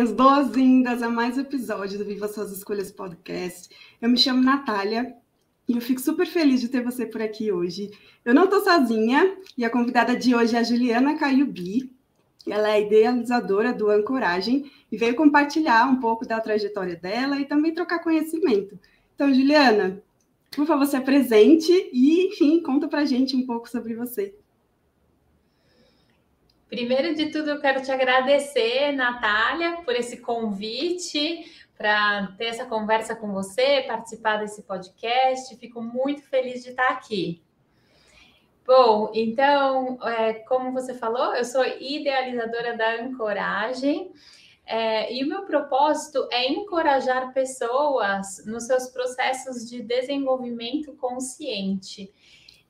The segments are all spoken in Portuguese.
minhas boas-vindas a mais um episódio do Viva Suas Escolhas Podcast. Eu me chamo Natália e eu fico super feliz de ter você por aqui hoje. Eu não estou sozinha e a convidada de hoje é a Juliana Caiubi. Ela é idealizadora do Ancoragem e veio compartilhar um pouco da trajetória dela e também trocar conhecimento. Então, Juliana, por favor, se apresente e, enfim, conta pra gente um pouco sobre você. Primeiro de tudo, eu quero te agradecer, Natália, por esse convite para ter essa conversa com você, participar desse podcast. Fico muito feliz de estar aqui. Bom, então, é, como você falou, eu sou idealizadora da Ancoragem. É, e o meu propósito é encorajar pessoas nos seus processos de desenvolvimento consciente.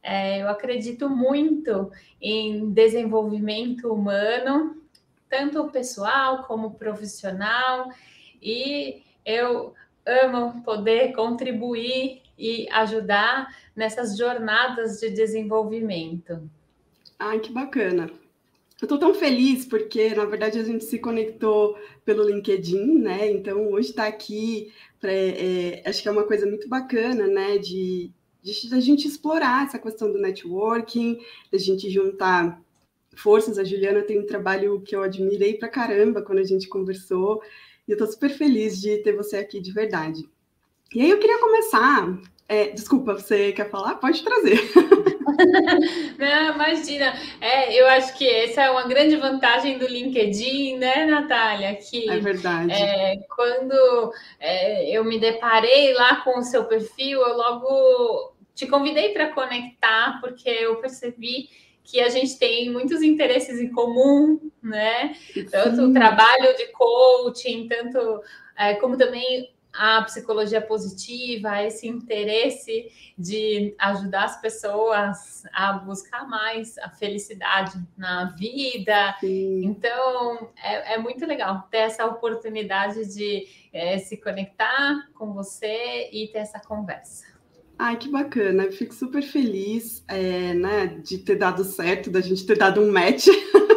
É, eu acredito muito em desenvolvimento humano, tanto pessoal como profissional, e eu amo poder contribuir e ajudar nessas jornadas de desenvolvimento. Ai, que bacana. Eu estou tão feliz porque, na verdade, a gente se conectou pelo LinkedIn, né? Então, hoje está aqui, pra, é, acho que é uma coisa muito bacana, né? De, de, a gente explorar essa questão do networking, da gente juntar forças. A Juliana tem um trabalho que eu admirei pra caramba quando a gente conversou, e eu estou super feliz de ter você aqui de verdade. E aí eu queria começar. É, desculpa, você quer falar? Pode trazer. Não, imagina. É, eu acho que essa é uma grande vantagem do LinkedIn, né, Natália? Que, é verdade. É, quando é, eu me deparei lá com o seu perfil, eu logo te convidei para conectar, porque eu percebi que a gente tem muitos interesses em comum, né? Tanto o trabalho de coaching, tanto é, como também a psicologia positiva, esse interesse de ajudar as pessoas a buscar mais a felicidade na vida. Sim. Então, é, é, muito legal ter essa oportunidade de é, se conectar com você e ter essa conversa. Ai, que bacana, eu fico super feliz é, né, de ter dado certo, da gente ter dado um match.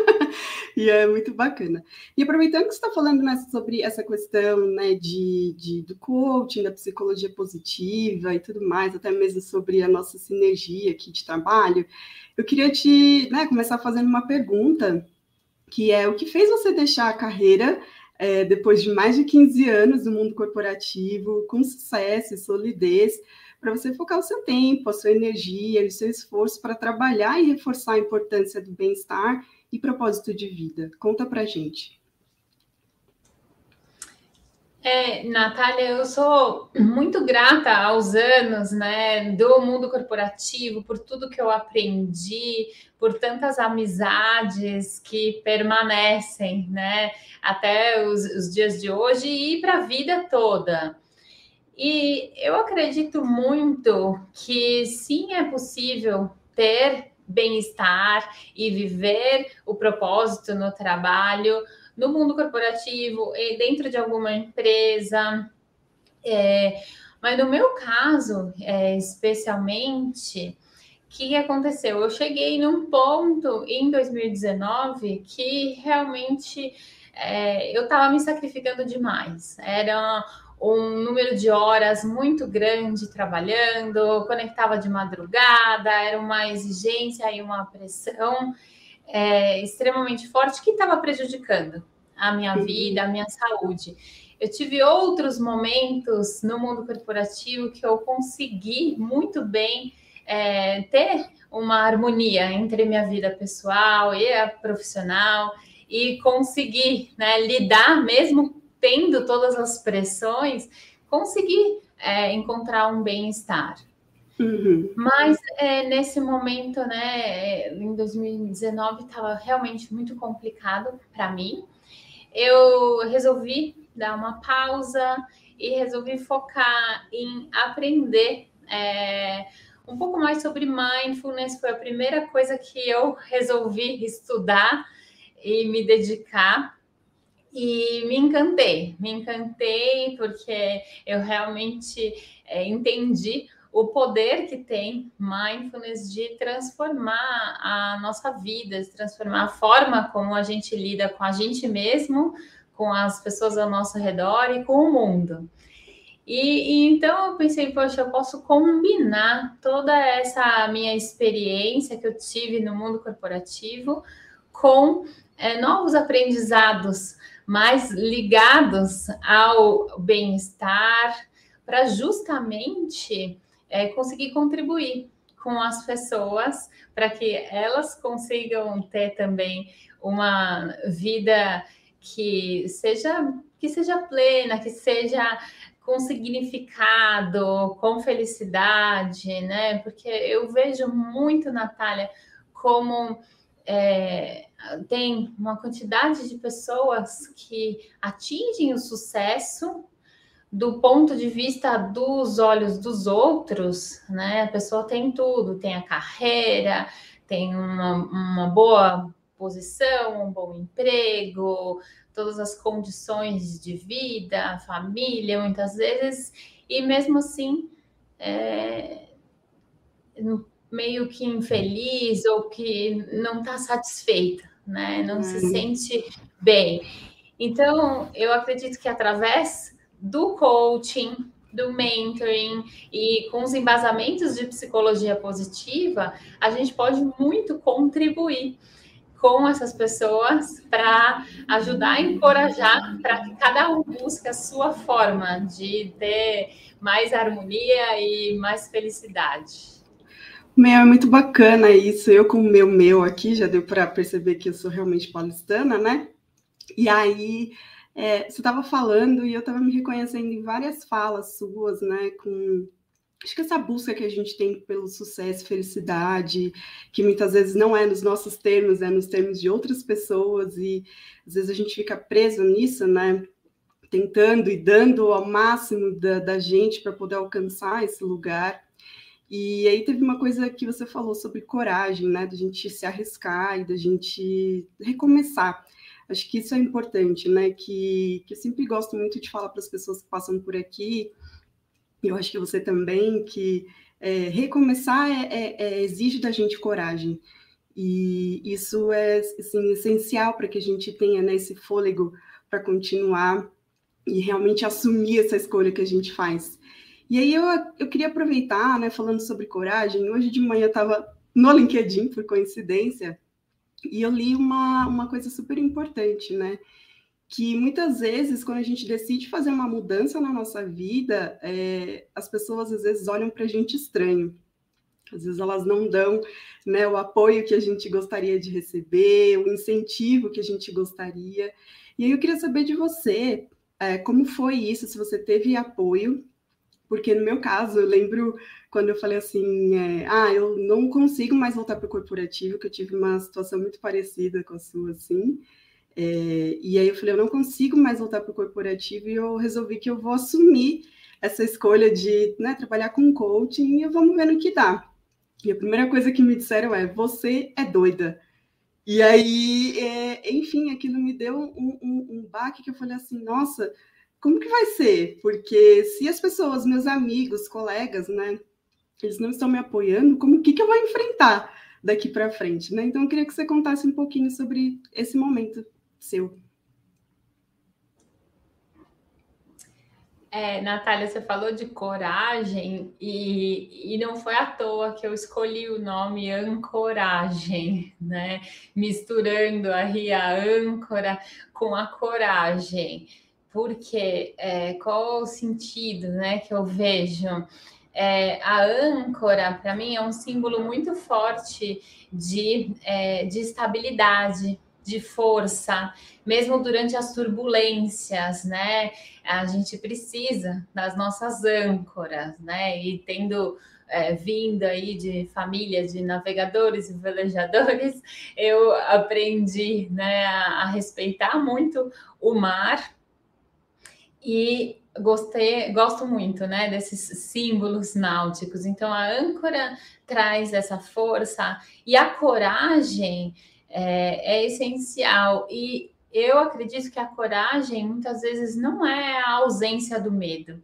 e é muito bacana. E aproveitando que você está falando né, sobre essa questão né, de, de, do coaching, da psicologia positiva e tudo mais, até mesmo sobre a nossa sinergia aqui de trabalho, eu queria te né, começar fazendo uma pergunta, que é o que fez você deixar a carreira é, depois de mais de 15 anos no mundo corporativo, com sucesso e solidez, para você focar o seu tempo, a sua energia, o seu esforço para trabalhar e reforçar a importância do bem-estar e propósito de vida? Conta para gente. É, Natália, eu sou muito grata aos anos né, do mundo corporativo, por tudo que eu aprendi, por tantas amizades que permanecem né, até os, os dias de hoje e para a vida toda. E eu acredito muito que sim é possível ter bem-estar e viver o propósito no trabalho, no mundo corporativo, e dentro de alguma empresa. É, mas no meu caso, é, especialmente, o que aconteceu? Eu cheguei num ponto em 2019 que realmente é, eu estava me sacrificando demais. Era um número de horas muito grande trabalhando, conectava de madrugada, era uma exigência e uma pressão é, extremamente forte que estava prejudicando a minha uhum. vida, a minha saúde. Eu tive outros momentos no mundo corporativo que eu consegui muito bem é, ter uma harmonia entre minha vida pessoal e a profissional e conseguir né, lidar mesmo tendo todas as pressões, conseguir é, encontrar um bem-estar. Uhum. Mas é, nesse momento, né, em 2019, estava realmente muito complicado para mim. Eu resolvi dar uma pausa e resolvi focar em aprender é, um pouco mais sobre mindfulness. Foi a primeira coisa que eu resolvi estudar e me dedicar. E me encantei, me encantei porque eu realmente é, entendi o poder que tem mindfulness de transformar a nossa vida, de transformar a forma como a gente lida com a gente mesmo, com as pessoas ao nosso redor e com o mundo. E, e, então eu pensei, poxa, eu posso combinar toda essa minha experiência que eu tive no mundo corporativo com é, novos aprendizados mais ligados ao bem-estar, para justamente é, conseguir contribuir com as pessoas para que elas consigam ter também uma vida que seja que seja plena, que seja com significado, com felicidade, né? Porque eu vejo muito, Natália, como é, tem uma quantidade de pessoas que atingem o sucesso do ponto de vista dos olhos dos outros, né? A pessoa tem tudo, tem a carreira, tem uma, uma boa posição, um bom emprego, todas as condições de vida, família, muitas vezes, e mesmo assim é, meio que infeliz ou que não está satisfeita, né? Não se uhum. sente bem. Então, eu acredito que através do coaching, do mentoring e com os embasamentos de psicologia positiva, a gente pode muito contribuir com essas pessoas para ajudar e encorajar para que cada um busque a sua forma de ter mais harmonia e mais felicidade. Meu, é muito bacana isso. Eu com o meu meu aqui, já deu para perceber que eu sou realmente paulistana, né? E aí, é, você estava falando e eu estava me reconhecendo em várias falas suas, né? Com acho que essa busca que a gente tem pelo sucesso, felicidade, que muitas vezes não é nos nossos termos, é nos termos de outras pessoas, e às vezes a gente fica preso nisso, né? Tentando e dando ao máximo da, da gente para poder alcançar esse lugar. E aí teve uma coisa que você falou sobre coragem, né? Da gente se arriscar e da gente recomeçar. Acho que isso é importante, né? Que, que eu sempre gosto muito de falar para as pessoas que passam por aqui, eu acho que você também, que é, recomeçar é, é, é, exige da gente coragem. E isso é assim, essencial para que a gente tenha né, esse fôlego para continuar e realmente assumir essa escolha que a gente faz. E aí eu, eu queria aproveitar, né, falando sobre coragem, hoje de manhã eu estava no LinkedIn, por coincidência, e eu li uma, uma coisa super importante, né? que muitas vezes, quando a gente decide fazer uma mudança na nossa vida, é, as pessoas às vezes olham para a gente estranho. Às vezes elas não dão né, o apoio que a gente gostaria de receber, o incentivo que a gente gostaria. E aí eu queria saber de você, é, como foi isso, se você teve apoio, porque no meu caso, eu lembro quando eu falei assim, é, ah, eu não consigo mais voltar para o corporativo, que eu tive uma situação muito parecida com a sua, assim, é, e aí eu falei, eu não consigo mais voltar para o corporativo e eu resolvi que eu vou assumir essa escolha de né, trabalhar com coaching e vamos ver no que dá. E a primeira coisa que me disseram é, você é doida. E aí, é, enfim, aquilo me deu um, um, um baque que eu falei assim, nossa, como que vai ser? Porque se as pessoas, meus amigos, colegas, né, eles não estão me apoiando, como que, que eu vou enfrentar daqui para frente, né? Então eu queria que você contasse um pouquinho sobre esse momento seu. É, Natália, você falou de coragem e, e não foi à toa que eu escolhi o nome ancoragem, né? Misturando a âncora com a coragem. Porque é, qual o sentido né, que eu vejo? É, a âncora, para mim, é um símbolo muito forte de, é, de estabilidade, de força, mesmo durante as turbulências, né? A gente precisa das nossas âncoras, né? E tendo é, vindo aí de família de navegadores e velejadores, eu aprendi né, a, a respeitar muito o mar e gostei, gosto muito, né, desses símbolos náuticos. Então a âncora traz essa força e a coragem é, é essencial. E eu acredito que a coragem muitas vezes não é a ausência do medo,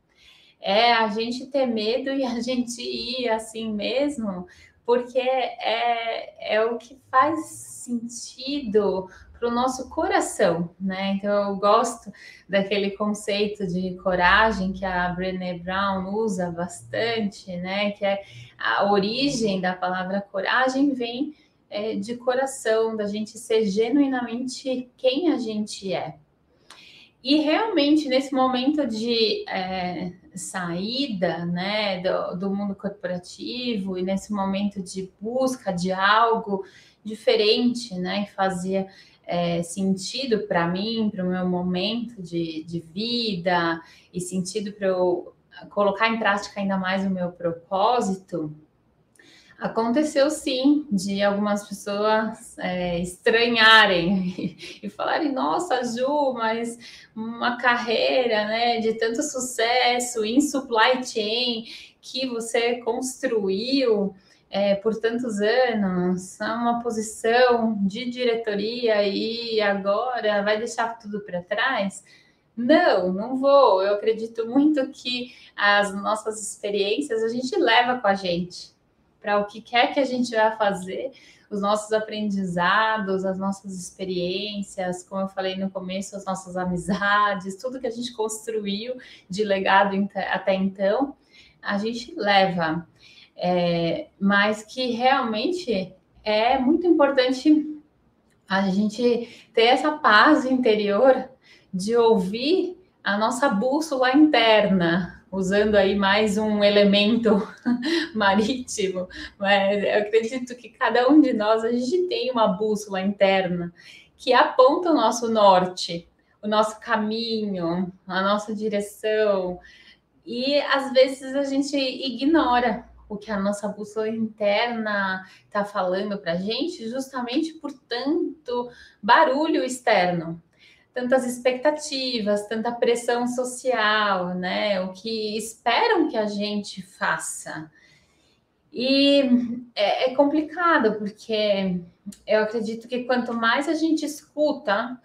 é a gente ter medo e a gente ir assim mesmo, porque é, é o que faz sentido para o nosso coração, né? Então eu gosto daquele conceito de coragem que a Brené Brown usa bastante, né? Que é a origem da palavra coragem vem é, de coração, da gente ser genuinamente quem a gente é. E realmente, nesse momento de é, saída né, do, do, mundo corporativo e nesse momento de busca de algo diferente, né, que fazia é, sentido para mim, para o meu momento de, de vida e sentido para eu colocar em prática ainda mais o meu propósito, Aconteceu sim de algumas pessoas é, estranharem e falarem: Nossa, Ju, mas uma carreira né, de tanto sucesso em supply chain que você construiu é, por tantos anos, uma posição de diretoria e agora vai deixar tudo para trás. Não, não vou. Eu acredito muito que as nossas experiências a gente leva com a gente para o que quer que a gente vai fazer, os nossos aprendizados, as nossas experiências, como eu falei no começo, as nossas amizades, tudo que a gente construiu de legado até então, a gente leva. É, mas que realmente é muito importante a gente ter essa paz interior de ouvir a nossa bússola interna, usando aí mais um elemento marítimo, mas eu acredito que cada um de nós a gente tem uma bússola interna que aponta o nosso norte, o nosso caminho, a nossa direção. E às vezes a gente ignora o que a nossa bússola interna está falando para a gente, justamente por tanto barulho externo tantas expectativas, tanta pressão social, né? O que esperam que a gente faça. E é, é complicado, porque eu acredito que quanto mais a gente escuta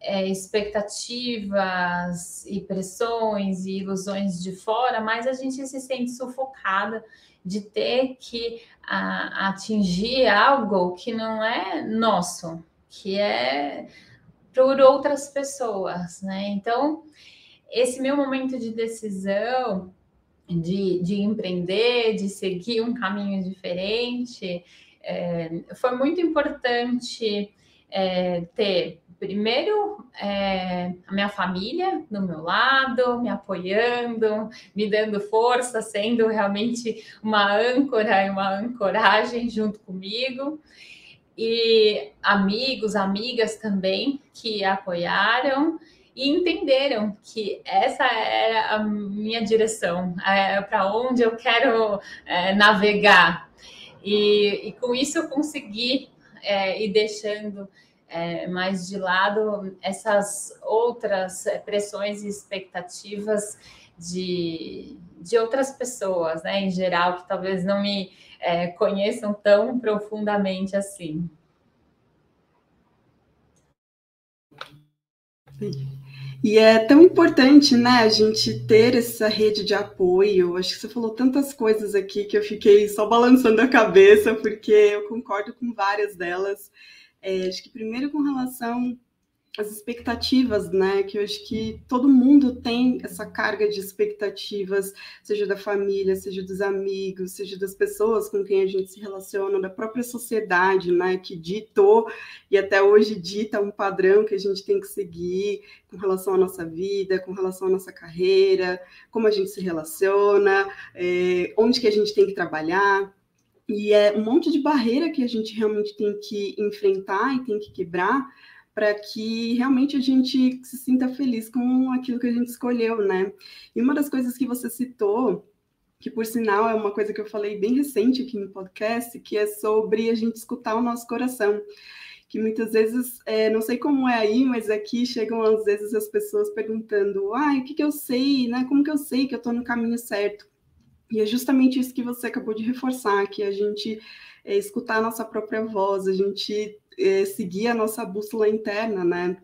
é, expectativas e pressões e ilusões de fora, mais a gente se sente sufocada de ter que a, atingir algo que não é nosso, que é por outras pessoas, né? Então, esse meu momento de decisão, de, de empreender, de seguir um caminho diferente, é, foi muito importante é, ter, primeiro, é, a minha família do meu lado, me apoiando, me dando força, sendo realmente uma âncora e uma ancoragem junto comigo e amigos, amigas também que apoiaram e entenderam que essa era a minha direção, é, para onde eu quero é, navegar. E, e, com isso eu consegui é, ir deixando é, mais de lado essas outras pressões e expectativas de, de outras pessoas, né, em geral, que talvez não me é, conheçam tão profundamente assim. E é tão importante, né, a gente ter essa rede de apoio. Acho que você falou tantas coisas aqui que eu fiquei só balançando a cabeça, porque eu concordo com várias delas. É, acho que primeiro com relação as expectativas, né? Que eu acho que todo mundo tem essa carga de expectativas, seja da família, seja dos amigos, seja das pessoas com quem a gente se relaciona, da própria sociedade, né? Que ditou e até hoje dita um padrão que a gente tem que seguir com relação à nossa vida, com relação à nossa carreira, como a gente se relaciona, é, onde que a gente tem que trabalhar. E é um monte de barreira que a gente realmente tem que enfrentar e tem que quebrar para que realmente a gente se sinta feliz com aquilo que a gente escolheu, né? E uma das coisas que você citou, que por sinal é uma coisa que eu falei bem recente aqui no podcast, que é sobre a gente escutar o nosso coração. Que muitas vezes, é, não sei como é aí, mas aqui chegam às vezes as pessoas perguntando: ah, o que, que eu sei, né? Como que eu sei que eu estou no caminho certo? E é justamente isso que você acabou de reforçar, que a gente é, escutar a nossa própria voz, a gente é, seguir a nossa bússola interna, né?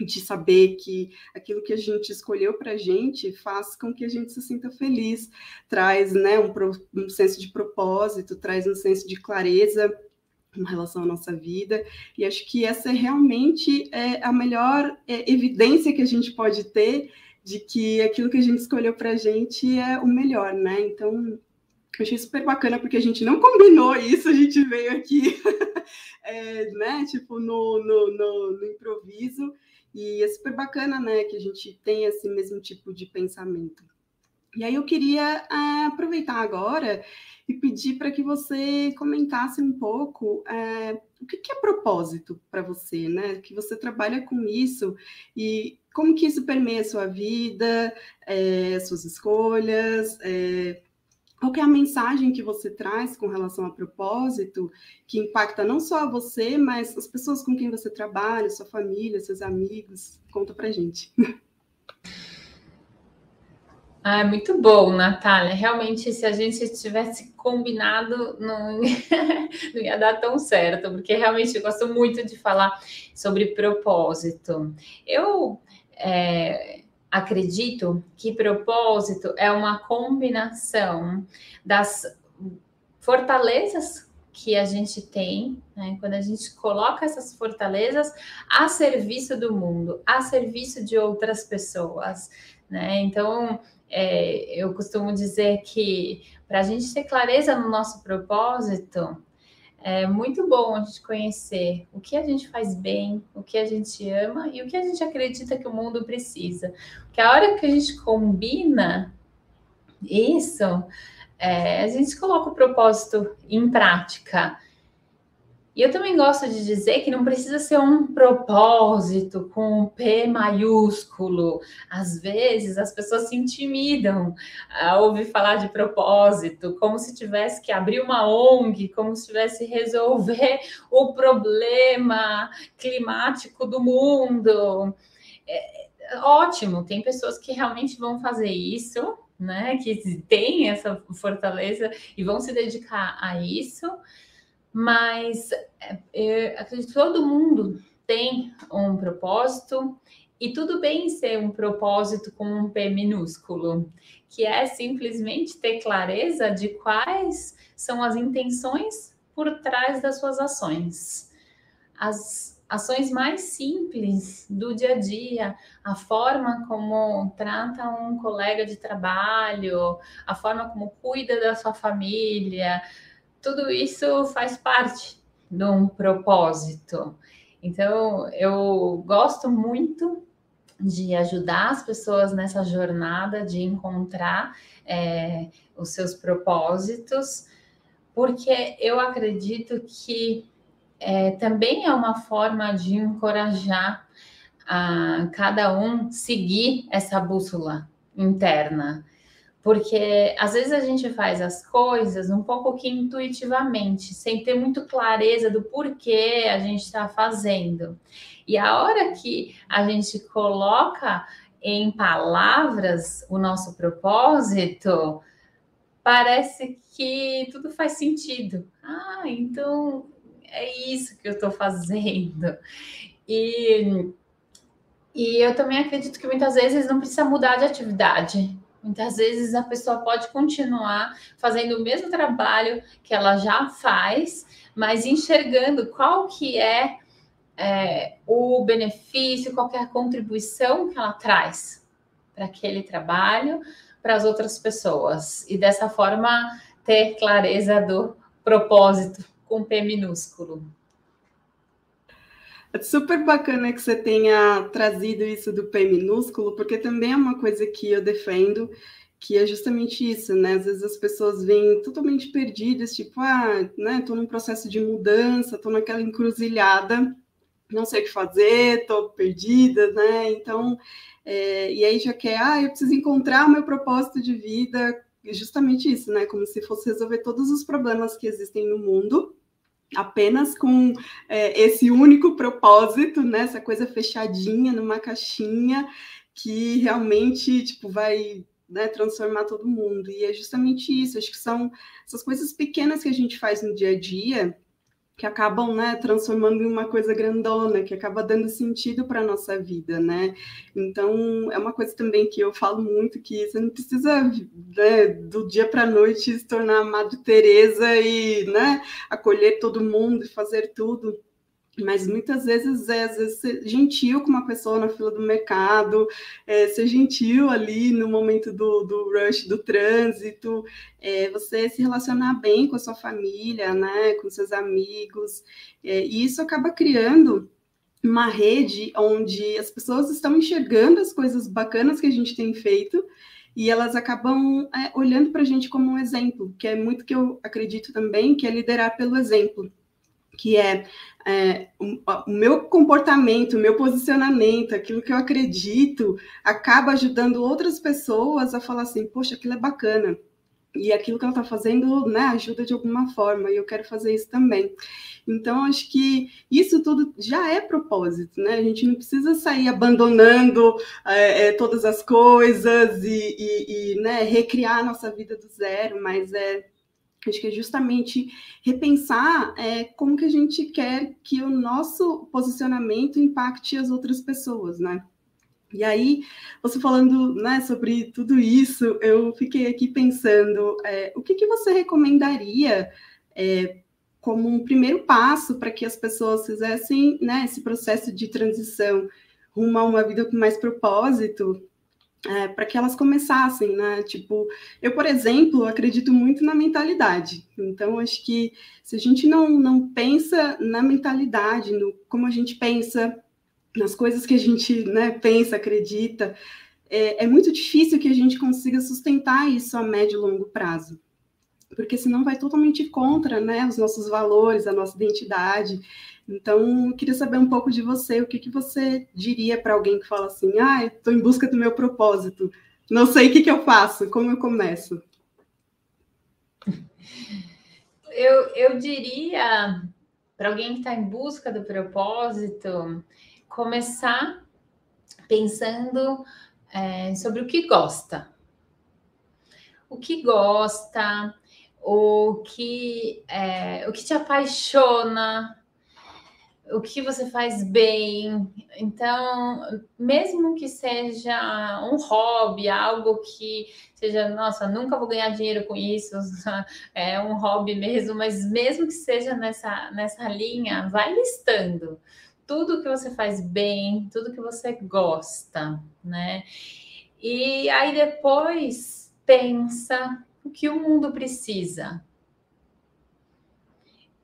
De saber que aquilo que a gente escolheu para a gente faz com que a gente se sinta feliz, traz né, um, um senso de propósito, traz um senso de clareza em relação à nossa vida, e acho que essa é realmente é, a melhor é, evidência que a gente pode ter de que aquilo que a gente escolheu para a gente é o melhor, né? Então, eu achei super bacana, porque a gente não combinou isso, a gente veio aqui, é, né, tipo, no, no, no, no improviso, e é super bacana, né, que a gente tenha esse mesmo tipo de pensamento. E aí eu queria uh, aproveitar agora e pedir para que você comentasse um pouco uh, o que, que é propósito para você, né? Que você trabalha com isso e como que isso permeia a sua vida, é, suas escolhas, é, qual é a mensagem que você traz com relação a propósito, que impacta não só você, mas as pessoas com quem você trabalha, sua família, seus amigos? Conta para gente. Ah, muito bom, Natália. Realmente, se a gente tivesse combinado, não, não ia dar tão certo, porque realmente eu gosto muito de falar sobre propósito. Eu é, acredito que propósito é uma combinação das fortalezas que a gente tem, né? quando a gente coloca essas fortalezas a serviço do mundo, a serviço de outras pessoas. Né? Então, é, eu costumo dizer que para a gente ter clareza no nosso propósito, é muito bom a gente conhecer o que a gente faz bem, o que a gente ama e o que a gente acredita que o mundo precisa. Porque a hora que a gente combina isso, é, a gente coloca o propósito em prática. E eu também gosto de dizer que não precisa ser um propósito com um P maiúsculo. Às vezes as pessoas se intimidam a ouvir falar de propósito, como se tivesse que abrir uma ONG, como se tivesse resolver o problema climático do mundo. É, ótimo, tem pessoas que realmente vão fazer isso, né? Que têm essa fortaleza e vão se dedicar a isso mas é, eu acredito que todo mundo tem um propósito e tudo bem ser um propósito com um P minúsculo, que é simplesmente ter clareza de quais são as intenções por trás das suas ações. As ações mais simples do dia a dia, a forma como trata um colega de trabalho, a forma como cuida da sua família, tudo isso faz parte de um propósito. Então, eu gosto muito de ajudar as pessoas nessa jornada de encontrar é, os seus propósitos, porque eu acredito que é, também é uma forma de encorajar a cada um seguir essa bússola interna porque às vezes a gente faz as coisas um pouco que intuitivamente, sem ter muito clareza do porquê a gente está fazendo. E a hora que a gente coloca em palavras o nosso propósito, parece que tudo faz sentido. Ah, então é isso que eu estou fazendo. E, e eu também acredito que muitas vezes não precisa mudar de atividade Muitas vezes a pessoa pode continuar fazendo o mesmo trabalho que ela já faz, mas enxergando qual que é, é o benefício, qual é a contribuição que ela traz para aquele trabalho, para as outras pessoas. E dessa forma ter clareza do propósito com P minúsculo. É super bacana que você tenha trazido isso do P minúsculo, porque também é uma coisa que eu defendo, que é justamente isso, né? Às vezes as pessoas vêm totalmente perdidas, tipo, ah, né, tô num processo de mudança, tô naquela encruzilhada, não sei o que fazer, tô perdida, né? Então, é, e aí já quer, ah, eu preciso encontrar o meu propósito de vida, justamente isso, né? Como se fosse resolver todos os problemas que existem no mundo apenas com é, esse único propósito, né? Essa coisa fechadinha numa caixinha que realmente tipo vai né, transformar todo mundo. E é justamente isso. Acho que são essas coisas pequenas que a gente faz no dia a dia que acabam né, transformando em uma coisa grandona, que acaba dando sentido para a nossa vida, né? Então, é uma coisa também que eu falo muito, que você não precisa né, do dia para a noite se tornar a Madre Teresa e né, acolher todo mundo e fazer tudo mas muitas vezes é às vezes, ser gentil com uma pessoa na fila do mercado, é, ser gentil ali no momento do, do rush do trânsito, é, você se relacionar bem com a sua família, né, com seus amigos, é, e isso acaba criando uma rede onde as pessoas estão enxergando as coisas bacanas que a gente tem feito e elas acabam é, olhando para a gente como um exemplo, que é muito que eu acredito também, que é liderar pelo exemplo que é, é o, meu comportamento, o meu posicionamento, aquilo que eu acredito, acaba ajudando outras pessoas a falar assim, poxa, aquilo é bacana. E aquilo que ela está fazendo né, ajuda de alguma forma, e eu quero fazer isso também. Então, acho que isso tudo já é propósito, né? A gente não precisa sair abandonando é, é, todas as coisas e, e, e né, recriar a nossa vida do zero, mas é Acho que é justamente repensar é, como que a gente quer que o nosso posicionamento impacte as outras pessoas, né? E aí, você falando né, sobre tudo isso, eu fiquei aqui pensando, é, o que, que você recomendaria é, como um primeiro passo para que as pessoas fizessem né, esse processo de transição rumo a uma vida com mais propósito, é, para que elas começassem, né? Tipo, eu, por exemplo, acredito muito na mentalidade. Então, acho que se a gente não, não pensa na mentalidade, no como a gente pensa, nas coisas que a gente né, pensa, acredita, é, é muito difícil que a gente consiga sustentar isso a médio e longo prazo. Porque senão vai totalmente contra né, os nossos valores, a nossa identidade. Então, eu queria saber um pouco de você, o que, que você diria para alguém que fala assim, ah, estou em busca do meu propósito, não sei o que, que eu faço, como eu começo? Eu, eu diria para alguém que está em busca do propósito, começar pensando é, sobre o que gosta. O que gosta, o que, é, o que te apaixona, o que você faz bem. Então, mesmo que seja um hobby, algo que seja, nossa, nunca vou ganhar dinheiro com isso, é um hobby mesmo, mas mesmo que seja nessa, nessa linha, vai listando tudo que você faz bem, tudo que você gosta, né? E aí depois pensa o que o mundo precisa.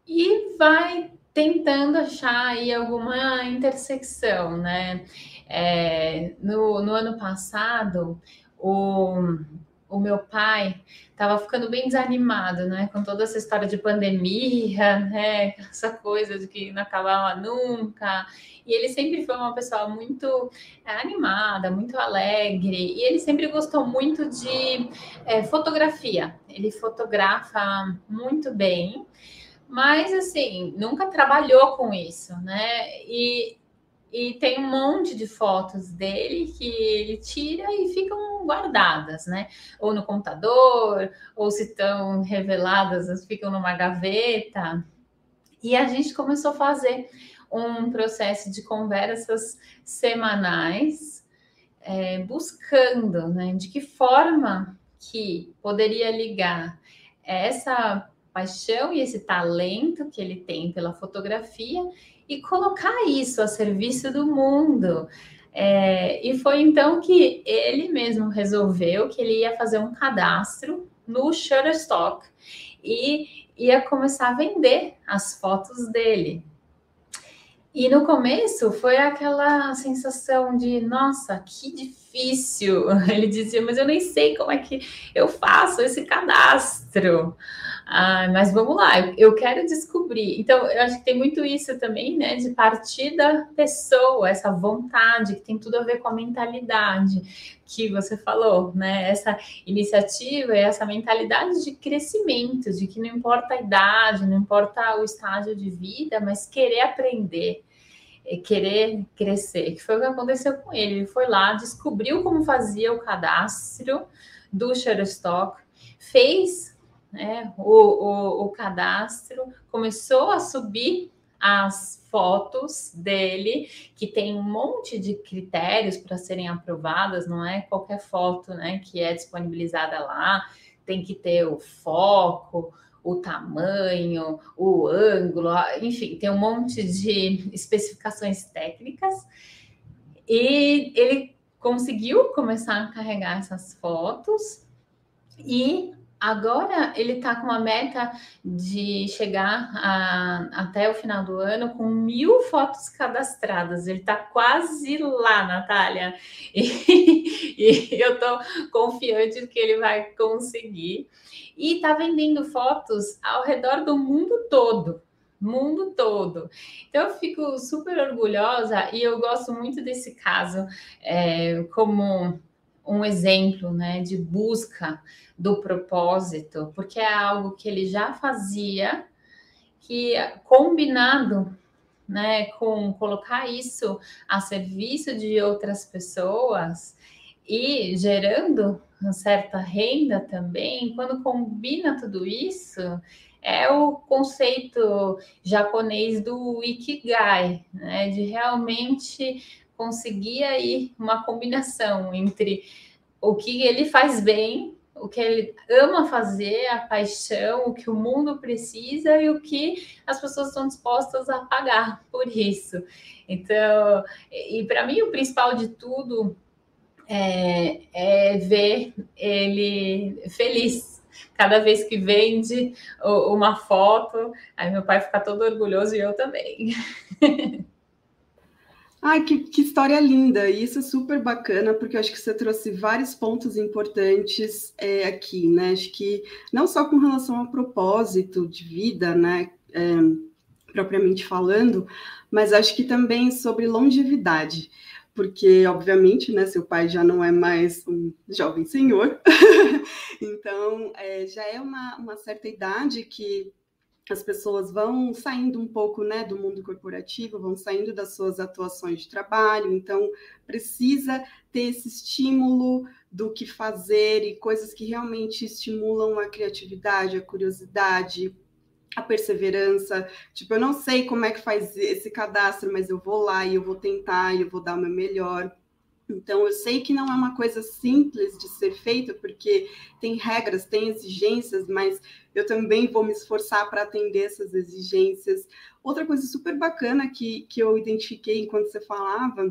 E vai tentando achar aí alguma intersecção, né? É, no, no ano passado, o, o meu pai estava ficando bem desanimado, né? Com toda essa história de pandemia, né? Essa coisa de que não acabava nunca. E ele sempre foi uma pessoa muito é, animada, muito alegre. E ele sempre gostou muito de é, fotografia. Ele fotografa muito bem mas assim, nunca trabalhou com isso, né? E, e tem um monte de fotos dele que ele tira e ficam guardadas, né? Ou no computador, ou se estão reveladas, ficam numa gaveta. E a gente começou a fazer um processo de conversas semanais, é, buscando né, de que forma que poderia ligar essa paixão e esse talento que ele tem pela fotografia e colocar isso a serviço do mundo. É, e foi então que ele mesmo resolveu que ele ia fazer um cadastro no Shutterstock e ia começar a vender as fotos dele. E no começo foi aquela sensação de, nossa, que difícil. Ele dizia, mas eu nem sei como é que eu faço esse cadastro. Ah, mas vamos lá, eu quero descobrir. Então, eu acho que tem muito isso também, né? De partir da pessoa, essa vontade, que tem tudo a ver com a mentalidade que você falou, né? Essa iniciativa e essa mentalidade de crescimento, de que não importa a idade, não importa o estágio de vida, mas querer aprender querer crescer, que foi o que aconteceu com ele. Ele foi lá, descobriu como fazia o cadastro do Shutterstock, fez né, o, o, o cadastro, começou a subir as fotos dele, que tem um monte de critérios para serem aprovadas, não é qualquer foto né, que é disponibilizada lá, tem que ter o foco, o tamanho, o ângulo, enfim, tem um monte de especificações técnicas. E ele conseguiu começar a carregar essas fotos e Agora ele está com uma meta de chegar a, até o final do ano com mil fotos cadastradas. Ele está quase lá, Natália. E, e eu estou confiante que ele vai conseguir. E está vendendo fotos ao redor do mundo todo mundo todo. Então, eu fico super orgulhosa e eu gosto muito desse caso é, como um exemplo né, de busca do propósito, porque é algo que ele já fazia, que combinado né, com colocar isso a serviço de outras pessoas e gerando uma certa renda também, quando combina tudo isso, é o conceito japonês do ikigai, né, de realmente conseguir aí uma combinação entre o que ele faz bem, o que ele ama fazer, a paixão, o que o mundo precisa e o que as pessoas estão dispostas a pagar por isso. Então, e para mim o principal de tudo é, é ver ele feliz, cada vez que vende uma foto, aí meu pai fica todo orgulhoso e eu também. Ai, que, que história linda! E isso é super bacana, porque eu acho que você trouxe vários pontos importantes é, aqui, né? Acho que não só com relação ao propósito de vida, né? É, propriamente falando, mas acho que também sobre longevidade, porque, obviamente, né, seu pai já não é mais um jovem senhor, então é, já é uma, uma certa idade que as pessoas vão saindo um pouco né, do mundo corporativo, vão saindo das suas atuações de trabalho, então precisa ter esse estímulo do que fazer e coisas que realmente estimulam a criatividade, a curiosidade, a perseverança. Tipo, eu não sei como é que faz esse cadastro, mas eu vou lá e eu vou tentar e eu vou dar o meu melhor. Então, eu sei que não é uma coisa simples de ser feita, porque tem regras, tem exigências, mas eu também vou me esforçar para atender essas exigências. Outra coisa super bacana que, que eu identifiquei enquanto você falava,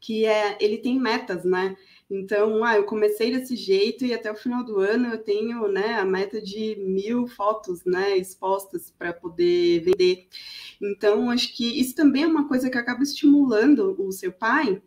que é ele tem metas, né? Então, ah, eu comecei desse jeito e até o final do ano eu tenho né, a meta de mil fotos né, expostas para poder vender. Então, acho que isso também é uma coisa que acaba estimulando o seu pai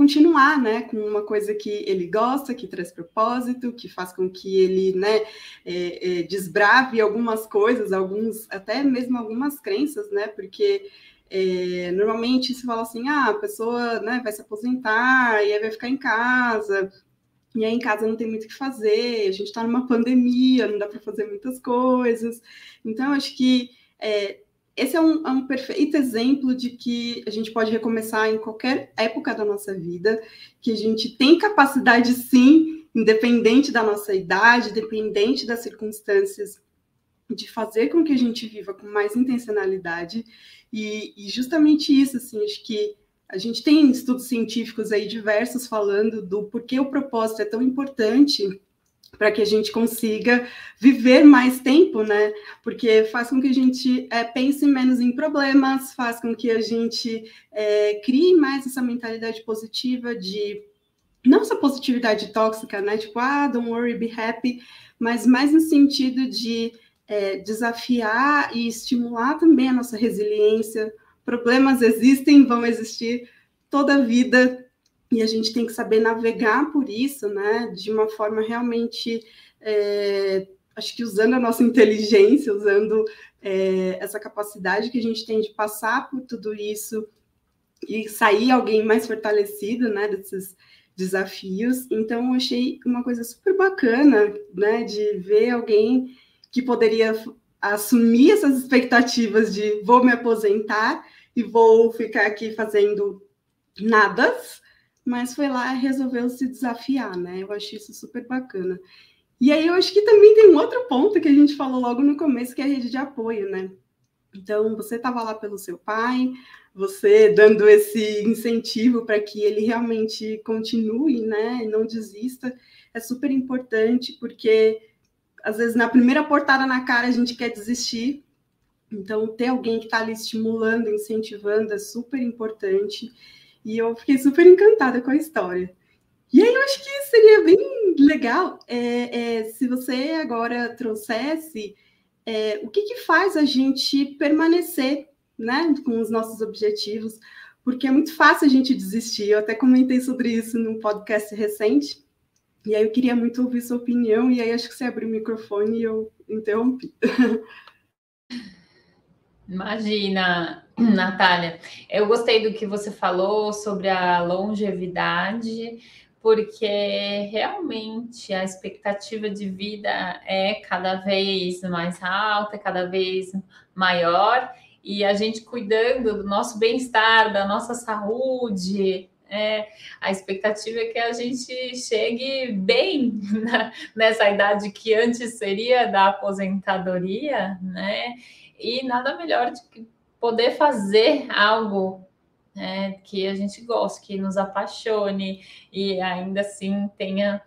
continuar, né, com uma coisa que ele gosta, que traz propósito, que faz com que ele, né, é, é, desbrave algumas coisas, alguns, até mesmo algumas crenças, né, porque é, normalmente se fala assim, ah, a pessoa, né, vai se aposentar e aí vai ficar em casa, e aí em casa não tem muito o que fazer, a gente está numa pandemia, não dá para fazer muitas coisas, então acho que é, esse é um, é um, perfeito exemplo de que a gente pode recomeçar em qualquer época da nossa vida, que a gente tem capacidade, sim, independente da nossa idade, independente das circunstâncias, de fazer com que a gente viva com mais intencionalidade. E, e justamente isso, assim, acho que a gente tem estudos científicos aí diversos falando do porquê o propósito é tão importante para que a gente consiga viver mais tempo, né? Porque faz com que a gente é, pense menos em problemas, faz com que a gente é, crie mais essa mentalidade positiva de não essa positividade tóxica, né? Tipo, ah, don't worry, be happy, mas mais no sentido de é, desafiar e estimular também a nossa resiliência. Problemas existem, vão existir toda a vida, e a gente tem que saber navegar por isso, né, de uma forma realmente, é, acho que usando a nossa inteligência, usando é, essa capacidade que a gente tem de passar por tudo isso e sair alguém mais fortalecido, né, desses desafios. Então, eu achei uma coisa super bacana, né, de ver alguém que poderia assumir essas expectativas de vou me aposentar e vou ficar aqui fazendo nada, mas foi lá resolveu se desafiar, né? Eu achei isso super bacana. E aí eu acho que também tem um outro ponto que a gente falou logo no começo, que é a rede de apoio, né? Então, você estava lá pelo seu pai, você dando esse incentivo para que ele realmente continue, né, e não desista, é super importante, porque às vezes na primeira portada na cara a gente quer desistir, então ter alguém que está ali estimulando, incentivando é super importante, e eu fiquei super encantada com a história. E aí eu acho que seria bem legal é, é, se você agora trouxesse é, o que, que faz a gente permanecer né, com os nossos objetivos, porque é muito fácil a gente desistir. Eu até comentei sobre isso num podcast recente, e aí eu queria muito ouvir sua opinião, e aí acho que você abriu o microfone e eu interrompi. Imagina, Natália. Eu gostei do que você falou sobre a longevidade, porque realmente a expectativa de vida é cada vez mais alta, cada vez maior, e a gente cuidando do nosso bem-estar, da nossa saúde, é, a expectativa é que a gente chegue bem na, nessa idade que antes seria da aposentadoria, né? E nada melhor do que poder fazer algo né, que a gente goste, que nos apaixone e ainda assim tenha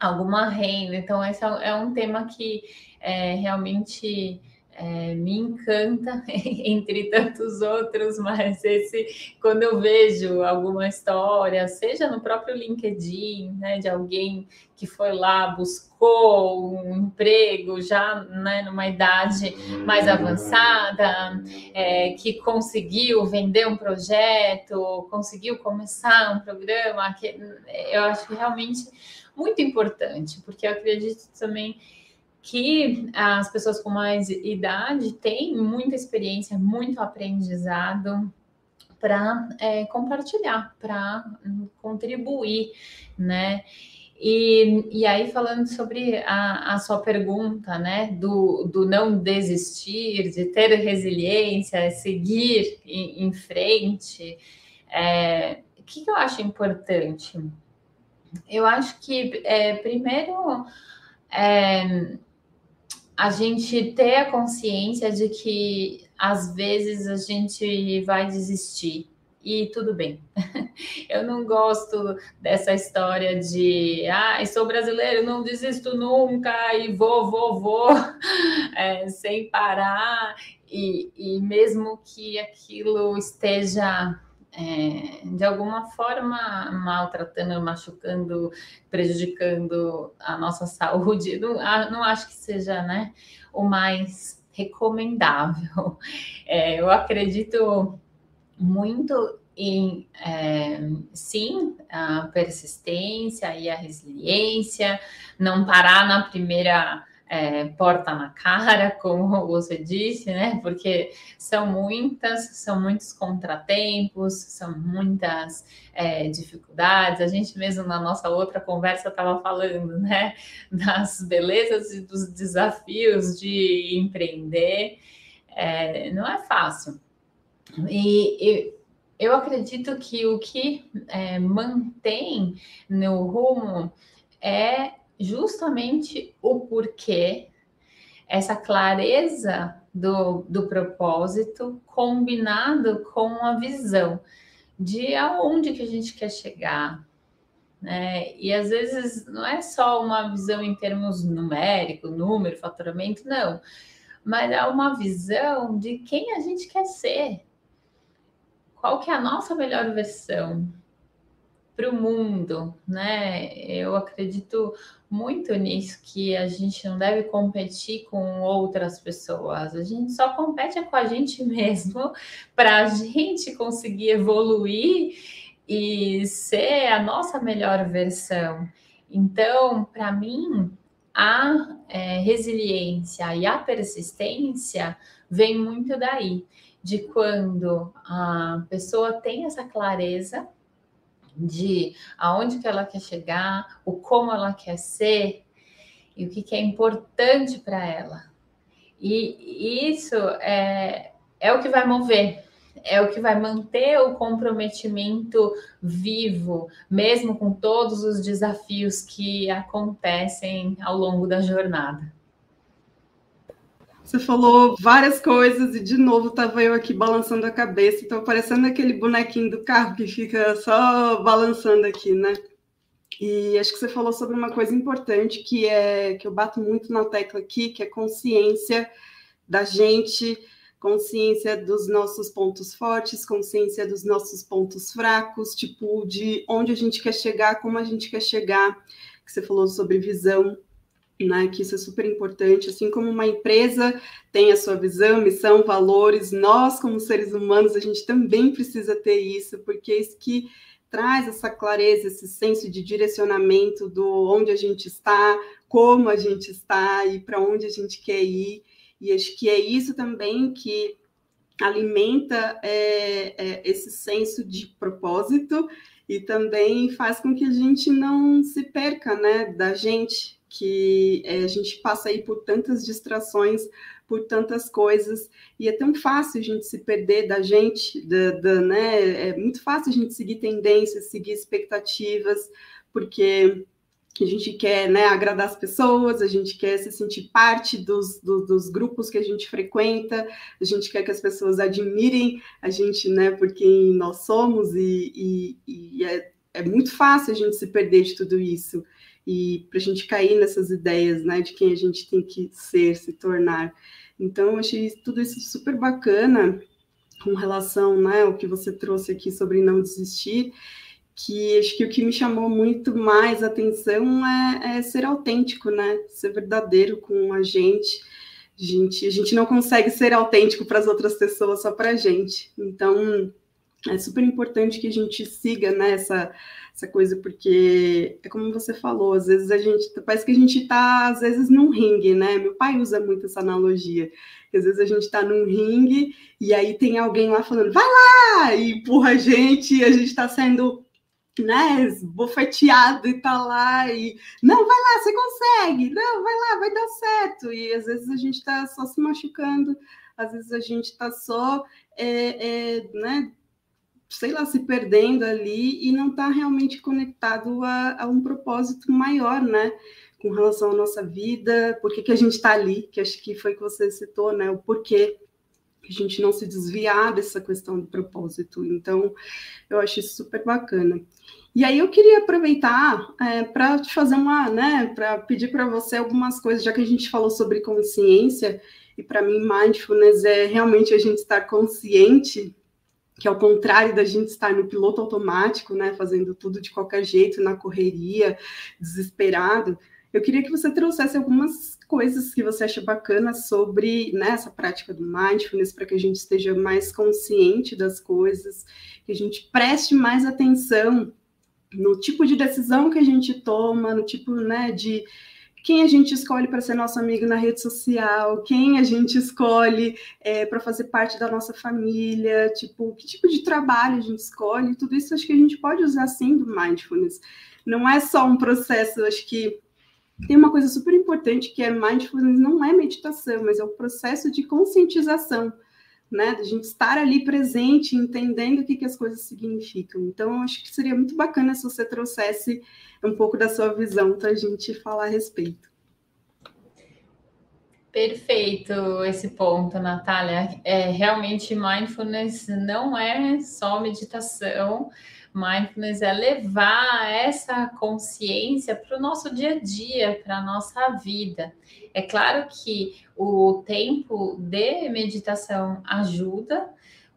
alguma renda. Então, esse é um tema que é, realmente é, me encanta, entre tantos outros, mas esse, quando eu vejo alguma história, seja no próprio LinkedIn, né, de alguém que foi lá, buscou um emprego já né, numa idade mais avançada, é, que conseguiu vender um projeto, conseguiu começar um programa, que eu acho realmente muito importante, porque eu acredito também que as pessoas com mais idade têm muita experiência, muito aprendizado para é, compartilhar, para contribuir, né? E, e aí, falando sobre a, a sua pergunta, né, do, do não desistir, de ter resiliência, seguir em, em frente, é, o que, que eu acho importante? Eu acho que, é, primeiro, é, a gente ter a consciência de que às vezes a gente vai desistir e tudo bem. Eu não gosto dessa história de ah, sou brasileiro, não desisto nunca e vou, vou, vou, é, sem parar, e, e mesmo que aquilo esteja é, de alguma forma maltratando, machucando, prejudicando a nossa saúde, não, não acho que seja né, o mais recomendável. É, eu acredito muito em é, sim a persistência e a resiliência, não parar na primeira é, porta na cara, como você disse, né? Porque são muitas, são muitos contratempos, são muitas é, dificuldades. A gente mesmo na nossa outra conversa estava falando, né? Das belezas e dos desafios de empreender. É, não é fácil. E, e eu acredito que o que é, mantém no rumo é justamente o porquê, essa clareza do, do propósito combinado com a visão de aonde que a gente quer chegar. Né? E às vezes não é só uma visão em termos numérico, número, faturamento, não. Mas é uma visão de quem a gente quer ser. Qual que é a nossa melhor versão? Para o mundo, né? Eu acredito muito nisso, que a gente não deve competir com outras pessoas, a gente só compete com a gente mesmo para a gente conseguir evoluir e ser a nossa melhor versão. Então, para mim, a é, resiliência e a persistência vem muito daí, de quando a pessoa tem essa clareza de aonde que ela quer chegar, o como ela quer ser e o que, que é importante para ela. E isso é, é o que vai mover, é o que vai manter o comprometimento vivo, mesmo com todos os desafios que acontecem ao longo da jornada. Você falou várias coisas e de novo estava eu aqui balançando a cabeça, então parecendo aquele bonequinho do carro que fica só balançando aqui, né? E acho que você falou sobre uma coisa importante que é que eu bato muito na tecla aqui, que é consciência da gente consciência dos nossos pontos fortes, consciência dos nossos pontos fracos, tipo de onde a gente quer chegar, como a gente quer chegar, que você falou sobre visão, né, que isso é super importante, assim como uma empresa tem a sua visão, missão, valores, nós como seres humanos a gente também precisa ter isso, porque é isso que traz essa clareza, esse senso de direcionamento do onde a gente está, como a gente está e para onde a gente quer ir. E acho que é isso também que alimenta é, é, esse senso de propósito e também faz com que a gente não se perca né, da gente, que é, a gente passa aí por tantas distrações, por tantas coisas, e é tão fácil a gente se perder da gente, da, da, né, é muito fácil a gente seguir tendências, seguir expectativas, porque a gente quer né, agradar as pessoas, a gente quer se sentir parte dos, do, dos grupos que a gente frequenta, a gente quer que as pessoas admirem a gente né, por quem nós somos, e, e, e é, é, muito fácil a gente se perder de tudo isso, e para a gente cair nessas ideias né, de quem a gente tem que ser, se tornar. Então, eu achei tudo isso super bacana com relação né, ao que você trouxe aqui sobre não desistir que acho que o que me chamou muito mais atenção é, é, ser autêntico, né? Ser verdadeiro com a gente. A gente, a gente não consegue ser autêntico para as outras pessoas só para a gente. Então, é super importante que a gente siga né, essa, essa coisa, porque é como você falou, às vezes a gente parece que a gente está, às vezes, num ringue, né? Meu pai usa muito essa analogia. Às vezes a gente está num ringue e aí tem alguém lá falando, vai lá! E empurra a gente, e a gente está sendo né, bofeteado e tá lá e não, vai lá, você consegue, não, vai lá, vai dar certo. E às vezes a gente tá só se machucando, às vezes a gente tá só, é, é, né, sei lá, se perdendo ali e não tá realmente conectado a, a, um propósito maior, né, com relação à nossa vida, por que, que a gente está ali, que acho que foi que você citou, né, o porquê a gente não se desviar dessa questão do propósito. Então, eu acho isso super bacana. E aí eu queria aproveitar é, para te fazer uma, né, para pedir para você algumas coisas, já que a gente falou sobre consciência, e para mim mindfulness é realmente a gente estar consciente, que é o contrário da gente estar no piloto automático, né, fazendo tudo de qualquer jeito, na correria, desesperado. Eu queria que você trouxesse algumas coisas que você acha bacana sobre né, essa prática do mindfulness, para que a gente esteja mais consciente das coisas, que a gente preste mais atenção no tipo de decisão que a gente toma, no tipo né, de quem a gente escolhe para ser nosso amigo na rede social, quem a gente escolhe é, para fazer parte da nossa família, tipo, que tipo de trabalho a gente escolhe, tudo isso acho que a gente pode usar sim do mindfulness. Não é só um processo, acho que tem uma coisa super importante que é mindfulness não é meditação, mas é o processo de conscientização, né? De a gente estar ali presente, entendendo o que, que as coisas significam. Então, acho que seria muito bacana se você trouxesse um pouco da sua visão para a gente falar a respeito. Perfeito esse ponto, Natália. É, realmente, mindfulness não é só meditação, Mindfulness é levar essa consciência para o nosso dia a dia, para a nossa vida. É claro que o tempo de meditação ajuda,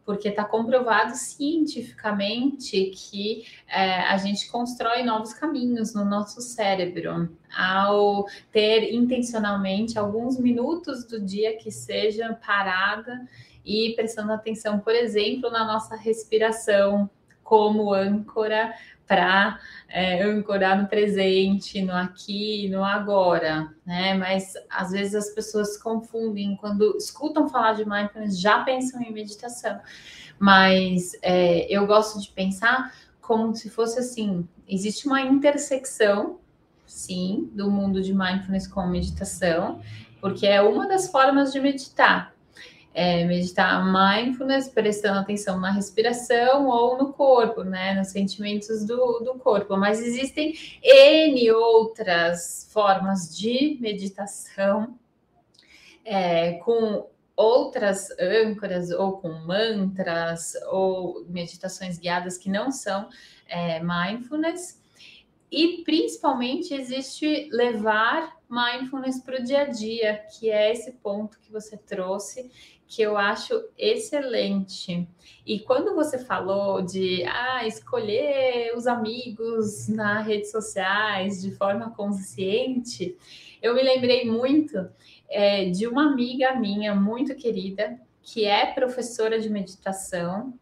porque está comprovado cientificamente que é, a gente constrói novos caminhos no nosso cérebro ao ter intencionalmente alguns minutos do dia que seja parada e prestando atenção, por exemplo, na nossa respiração, como âncora para é, ancorar no presente, no aqui, no agora, né? Mas às vezes as pessoas confundem quando escutam falar de mindfulness, já pensam em meditação. Mas é, eu gosto de pensar como se fosse assim: existe uma intersecção, sim, do mundo de mindfulness com meditação, porque é uma das formas de meditar. É, meditar mindfulness, prestando atenção na respiração ou no corpo, né, nos sentimentos do, do corpo. Mas existem N outras formas de meditação é, com outras âncoras ou com mantras ou meditações guiadas que não são é, mindfulness. E principalmente existe levar mindfulness para o dia a dia, que é esse ponto que você trouxe, que eu acho excelente. E quando você falou de ah, escolher os amigos nas redes sociais de forma consciente, eu me lembrei muito é, de uma amiga minha muito querida, que é professora de meditação.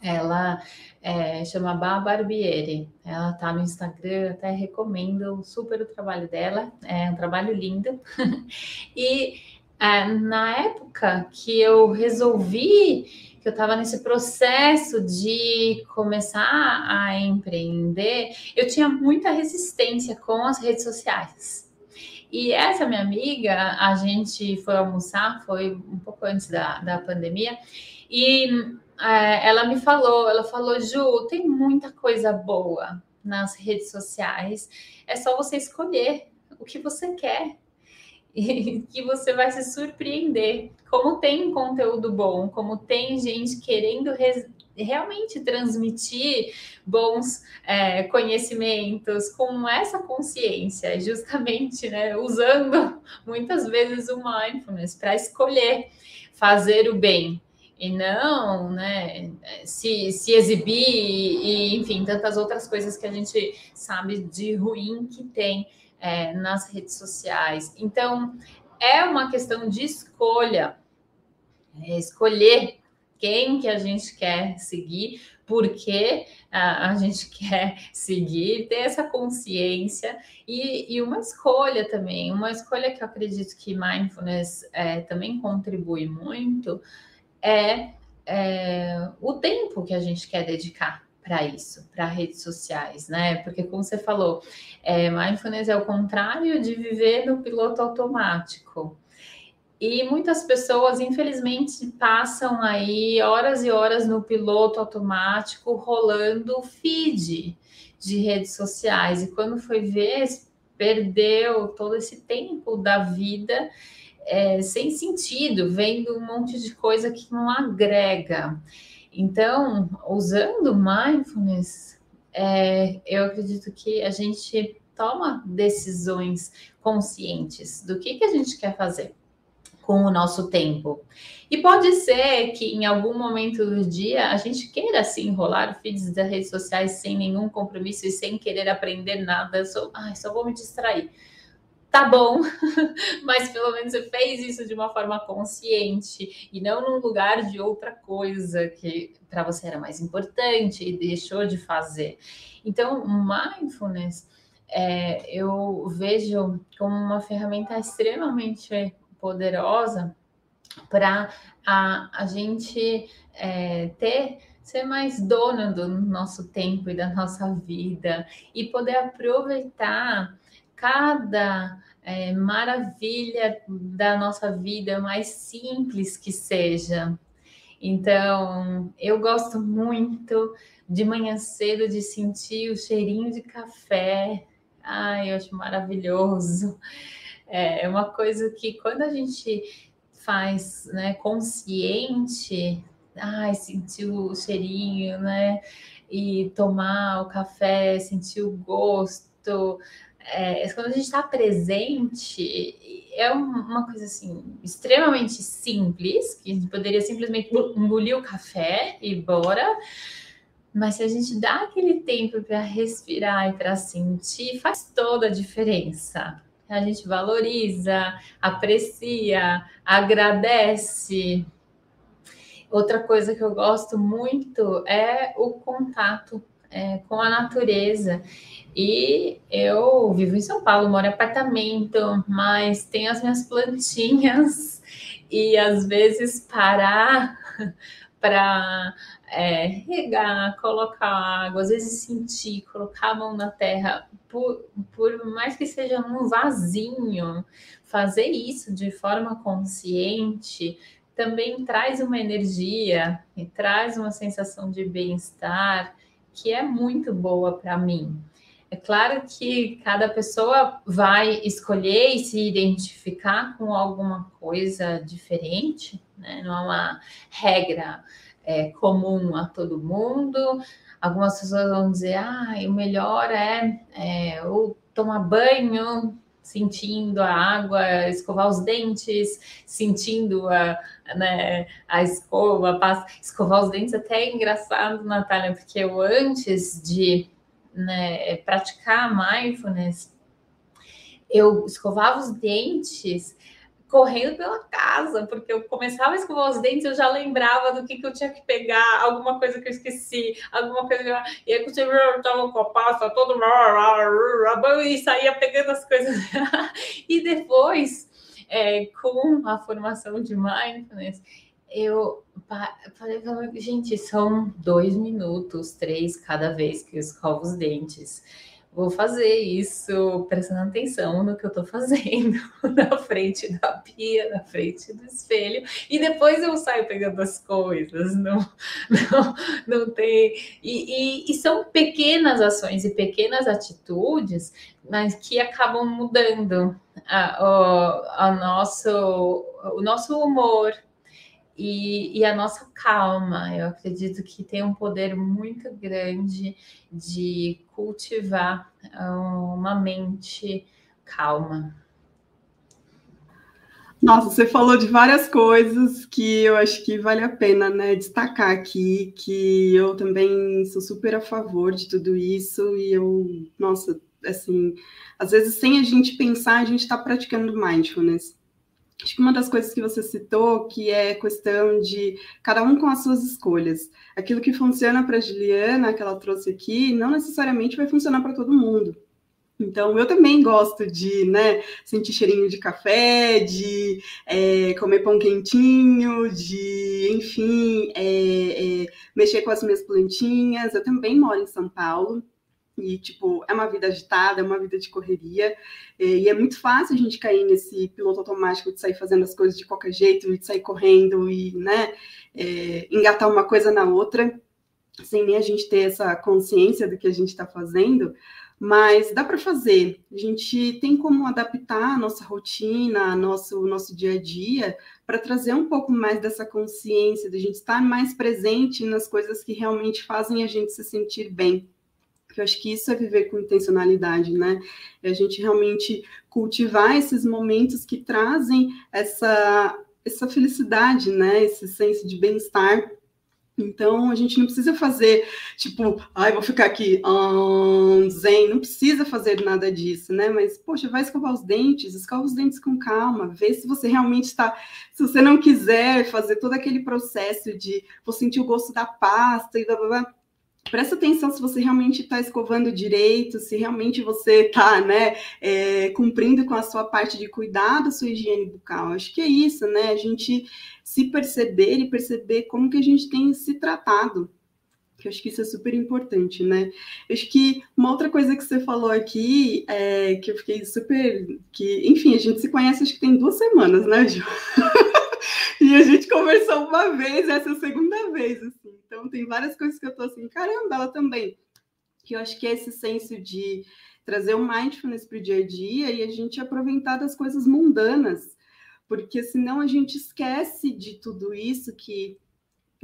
Ela é, chama Bá Barbieri. Ela tá no Instagram, até recomendo super o trabalho dela, é um trabalho lindo. e é, na época que eu resolvi, que eu estava nesse processo de começar a empreender, eu tinha muita resistência com as redes sociais. E essa minha amiga, a gente foi almoçar, foi um pouco antes da, da pandemia, e é, ela me falou, ela falou, Ju, tem muita coisa boa nas redes sociais, é só você escolher o que você quer e que você vai se surpreender. Como tem conteúdo bom, como tem gente querendo realmente transmitir bons é, conhecimentos com essa consciência, justamente, né, usando muitas vezes o mindfulness para escolher fazer o bem e não, né, se, se exibir e, enfim, tantas outras coisas que a gente sabe de ruim que tem é, nas redes sociais. Então, é uma questão de escolha, é escolher quem que a gente quer seguir, porque a, a gente quer seguir, ter essa consciência e, e, uma escolha também, uma escolha que eu acredito que mindfulness é, também contribui muito é, é o tempo que a gente quer dedicar para isso, para redes sociais, né? Porque, como você falou, é, mindfulness é o contrário de viver no piloto automático. E muitas pessoas, infelizmente, passam aí horas e horas no piloto automático, rolando feed de redes sociais. E quando foi ver, perdeu todo esse tempo da vida é, sem sentido, vendo um monte de coisa que não agrega. Então, usando mindfulness, é, eu acredito que a gente toma decisões conscientes do que, que a gente quer fazer com o nosso tempo. E pode ser que em algum momento do dia a gente queira assim enrolar feeds das redes sociais sem nenhum compromisso e sem querer aprender nada. Ai, só vou me distrair tá bom, mas pelo menos você fez isso de uma forma consciente e não num lugar de outra coisa que para você era mais importante e deixou de fazer. Então, mindfulness é, eu vejo como uma ferramenta extremamente poderosa para a, a gente é, ter ser mais dona do nosso tempo e da nossa vida e poder aproveitar cada é, maravilha da nossa vida, mais simples que seja. Então, eu gosto muito de manhã cedo de sentir o cheirinho de café. Ai, eu acho maravilhoso. É uma coisa que quando a gente faz, né, consciente, ai, sentir o cheirinho, né, e tomar o café, sentir o gosto, é, quando a gente está presente, é uma coisa assim extremamente simples, que a gente poderia simplesmente engolir o café e bora. Mas se a gente dá aquele tempo para respirar e para sentir, faz toda a diferença. A gente valoriza, aprecia, agradece. Outra coisa que eu gosto muito é o contato é, com a natureza. E eu vivo em São Paulo, moro em apartamento, mas tenho as minhas plantinhas e às vezes parar para é, regar, colocar água, às vezes sentir, colocar a mão na terra, por, por mais que seja num vasinho, fazer isso de forma consciente também traz uma energia e traz uma sensação de bem-estar que é muito boa para mim. É claro que cada pessoa vai escolher e se identificar com alguma coisa diferente, né? não é uma regra é, comum a todo mundo. Algumas pessoas vão dizer, ah, o melhor é, é tomar banho sentindo a água, escovar os dentes, sentindo a, né, a escova, escovar os dentes até é engraçado, Natália, porque eu antes de né, praticar mindfulness, eu escovava os dentes correndo pela casa, porque eu começava a escovar os dentes, eu já lembrava do que, que eu tinha que pegar, alguma coisa que eu esqueci, alguma coisa que eu... E aí eu estava com a pasta todo e saía pegando as coisas. e depois, é, com a formação de mindfulness, eu falei, gente, são dois minutos, três cada vez que eu escovo os dentes vou fazer isso prestando atenção no que eu estou fazendo na frente da pia, na frente do espelho, e depois eu saio pegando as coisas, não, não, não tem. E, e, e são pequenas ações e pequenas atitudes, mas que acabam mudando a, a, a nosso, o nosso humor, e, e, a nossa calma. Eu acredito que tem um poder muito grande de cultivar ah, uma mente calma. Nossa, você falou de várias coisas que eu acho que vale a pena né, destacar aqui, que eu também sou super a favor de tudo isso, e eu, nossa, assim, às vezes sem a gente pensar, a gente está praticando mindfulness. Acho que uma das coisas que você citou, que é questão de cada um com as suas escolhas. Aquilo que funciona para a Juliana, que ela trouxe aqui, não necessariamente vai funcionar para todo mundo. Então, eu também gosto de né, sentir cheirinho de café, de é, comer pão quentinho, de, enfim, é, é, mexer com as minhas plantinhas. Eu também moro em São Paulo, e, tipo, é uma vida agitada, é uma vida de correria. E é muito fácil a gente cair nesse piloto automático de sair fazendo as coisas de qualquer jeito, de sair correndo e, né, é, engatar uma coisa na outra, sem nem a gente ter essa consciência do que a gente está fazendo. Mas dá para fazer. A gente tem como adaptar a nossa rotina, nosso, nosso dia a dia, para trazer um pouco mais dessa consciência, de a gente estar mais presente nas coisas que realmente fazem a gente se sentir bem que eu acho que isso é viver com intencionalidade, né? É a gente realmente cultivar esses momentos que trazem essa, essa felicidade, né? Esse senso de bem-estar. Então, a gente não precisa fazer, tipo, ai, vou ficar aqui, um, zen, não precisa fazer nada disso, né? Mas, poxa, vai escovar os dentes, escova os dentes com calma, vê se você realmente está. Se você não quiser fazer todo aquele processo de vou sentir o gosto da pasta e blá blá blá presta atenção se você realmente está escovando direito, se realmente você está né, é, cumprindo com a sua parte de cuidar da sua higiene bucal. Acho que é isso, né? A gente se perceber e perceber como que a gente tem se tratado. Que acho que isso é super importante, né? Acho que uma outra coisa que você falou aqui, é, que eu fiquei super. que, enfim, a gente se conhece acho que tem duas semanas, né, Ju? e a gente conversou uma vez, essa é a segunda vez, assim. Então, tem várias coisas que eu tô assim, caramba, ela também. Que eu acho que é esse senso de trazer o mindfulness para o dia a dia e a gente aproveitar das coisas mundanas, porque senão a gente esquece de tudo isso que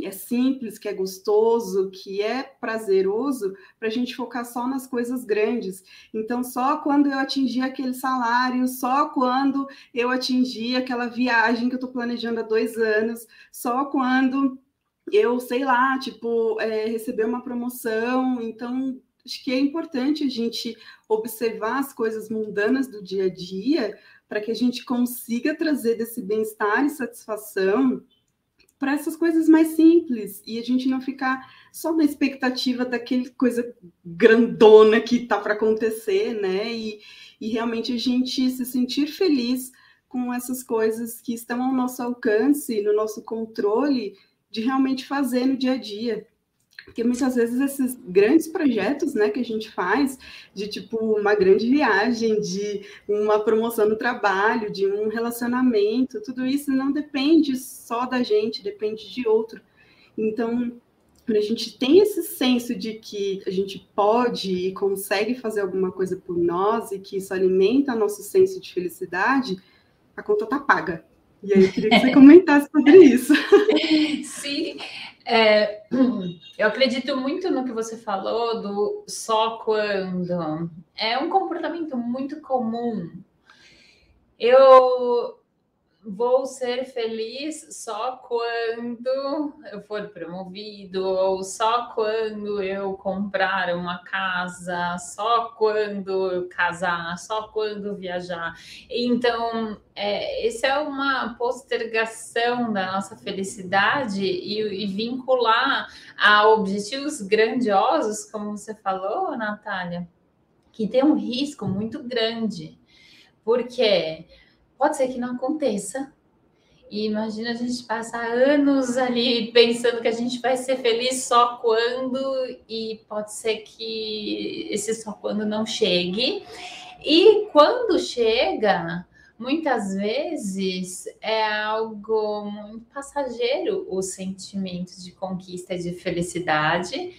é simples, que é gostoso, que é prazeroso, para a gente focar só nas coisas grandes. Então, só quando eu atingir aquele salário, só quando eu atingir aquela viagem que eu estou planejando há dois anos, só quando eu, sei lá, tipo, é, receber uma promoção. Então, acho que é importante a gente observar as coisas mundanas do dia a dia para que a gente consiga trazer desse bem-estar e satisfação para essas coisas mais simples e a gente não ficar só na expectativa daquele coisa grandona que está para acontecer, né? E, e realmente a gente se sentir feliz com essas coisas que estão ao nosso alcance, no nosso controle, de realmente fazer no dia a dia. Porque muitas vezes esses grandes projetos, né, que a gente faz, de tipo uma grande viagem, de uma promoção no trabalho, de um relacionamento, tudo isso não depende só da gente, depende de outro. Então, quando a gente tem esse senso de que a gente pode e consegue fazer alguma coisa por nós e que isso alimenta nosso senso de felicidade, a conta tá paga. E aí eu queria que você comentasse sobre isso. Sim, é, eu acredito muito no que você falou do só quando. É um comportamento muito comum. Eu vou ser feliz só quando eu for promovido, ou só quando eu comprar uma casa, só quando eu casar, só quando viajar. Então, é, é uma postergação da nossa felicidade e, e vincular a objetivos grandiosos, como você falou, Natália, que tem um risco muito grande. Porque pode ser que não aconteça. E imagina a gente passar anos ali pensando que a gente vai ser feliz só quando, e pode ser que esse só quando não chegue. E quando chega, muitas vezes é algo muito passageiro o sentimento de conquista e de felicidade,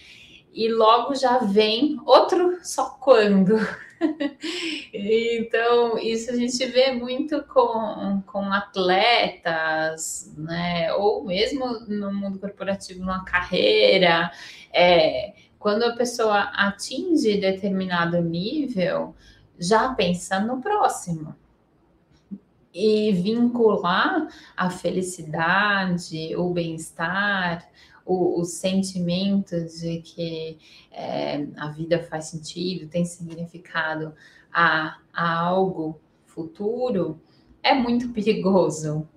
e logo já vem outro só quando. então, isso a gente vê muito com, com atletas, né? Ou mesmo no mundo corporativo, numa carreira. É, quando a pessoa atinge determinado nível, já pensa no próximo. E vincular a felicidade, o bem-estar, o, o sentimento de que é, a vida faz sentido, tem significado a, a algo futuro, é muito perigoso.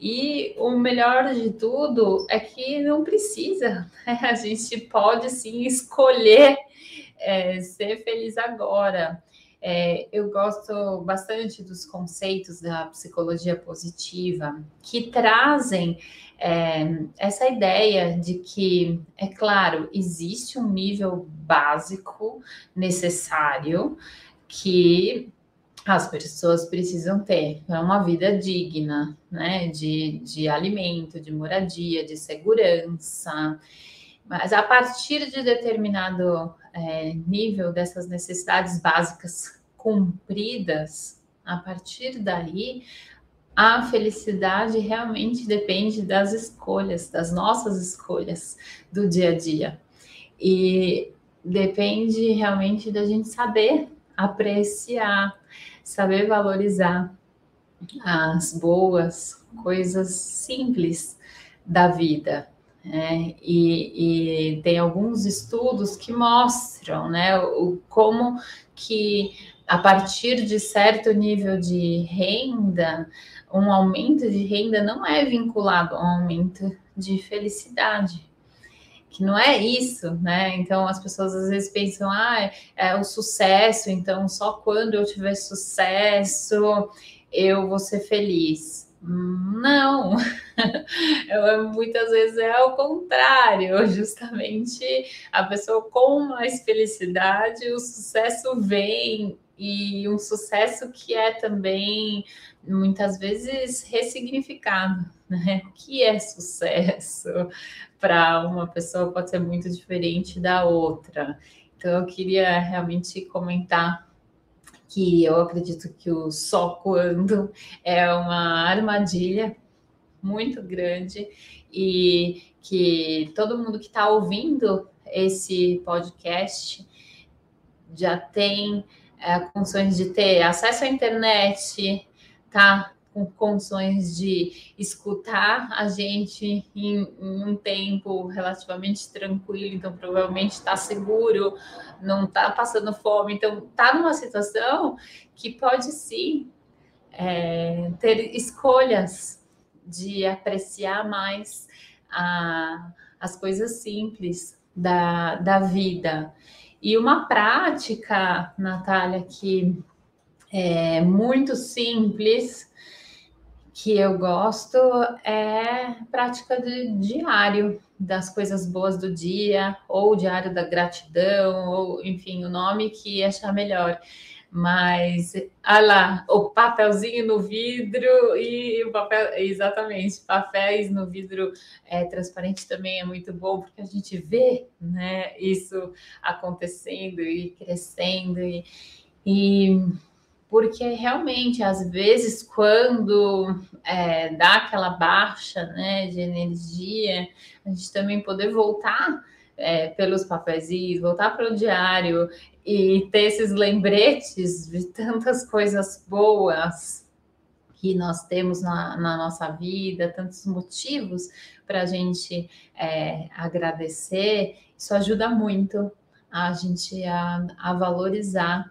E o melhor de tudo é que não precisa, né? a gente pode sim escolher é, ser feliz agora. É, eu gosto bastante dos conceitos da psicologia positiva que trazem é, essa ideia de que, é claro, existe um nível básico necessário que as pessoas precisam ter. É uma vida digna, né? De, de alimento, de moradia, de segurança. Mas a partir de determinado é, nível dessas necessidades básicas cumpridas, a partir daí, a felicidade realmente depende das escolhas, das nossas escolhas do dia a dia. E depende realmente da gente saber apreciar, saber valorizar as boas coisas simples da vida. Né? E, e, tem alguns estudos que mostram né, o, como que a partir de certo nível de renda, um aumento de renda não é vinculado a um aumento de felicidade. Que não é isso, né? Então as pessoas às vezes pensam, ah, é o sucesso, então só quando eu tiver sucesso eu vou ser feliz. Não, muitas vezes é ao contrário, justamente a pessoa com mais felicidade, o sucesso vem e um sucesso que é também muitas vezes ressignificado, né? O que é sucesso para uma pessoa pode ser muito diferente da outra. Então eu queria realmente comentar que eu acredito que o só quando é uma armadilha muito grande e que todo mundo que está ouvindo esse podcast já tem é, condições de ter acesso à internet, tá com condições de escutar a gente em, em um tempo relativamente tranquilo, então provavelmente está seguro, não está passando fome, então está numa situação que pode sim é, ter escolhas de apreciar mais a, as coisas simples da, da vida. E uma prática, Natália, que é muito simples, que eu gosto é prática de diário das coisas boas do dia, ou diário da gratidão, ou enfim, o nome que achar melhor. Mas, olha lá, o papelzinho no vidro e o papel, exatamente, papéis no vidro é, transparente também é muito bom, porque a gente vê né, isso acontecendo e crescendo, e, e porque realmente, às vezes, quando é, dá aquela baixa né, de energia, a gente também poder voltar é, pelos papéis, voltar para o diário e ter esses lembretes de tantas coisas boas que nós temos na, na nossa vida, tantos motivos para a gente é, agradecer, isso ajuda muito a gente a, a valorizar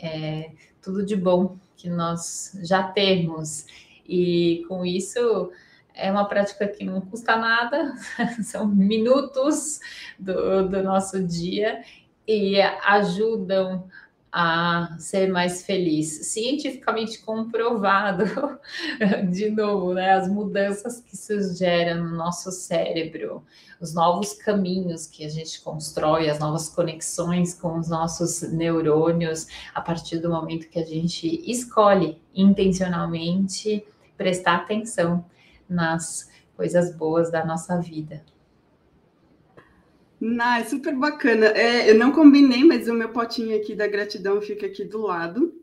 é, tudo de bom que nós já temos. E com isso é uma prática que não custa nada, são minutos do, do nosso dia e ajudam a ser mais feliz. Cientificamente comprovado, de novo, né, as mudanças que isso gera no nosso cérebro, os novos caminhos que a gente constrói, as novas conexões com os nossos neurônios, a partir do momento que a gente escolhe intencionalmente prestar atenção nas coisas boas da nossa vida. Ah, é super bacana. É, eu não combinei, mas o meu potinho aqui da gratidão fica aqui do lado.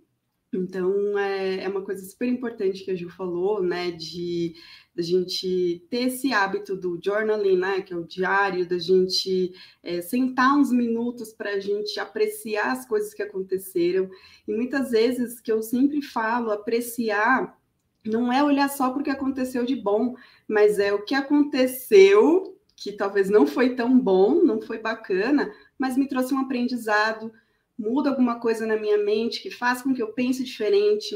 Então, é, é uma coisa super importante que a Ju falou, né? De da gente ter esse hábito do journaling, né? Que é o diário, da gente é, sentar uns minutos para a gente apreciar as coisas que aconteceram. E muitas vezes que eu sempre falo, apreciar não é olhar só porque aconteceu de bom, mas é o que aconteceu que talvez não foi tão bom, não foi bacana, mas me trouxe um aprendizado, muda alguma coisa na minha mente que faz com que eu pense diferente,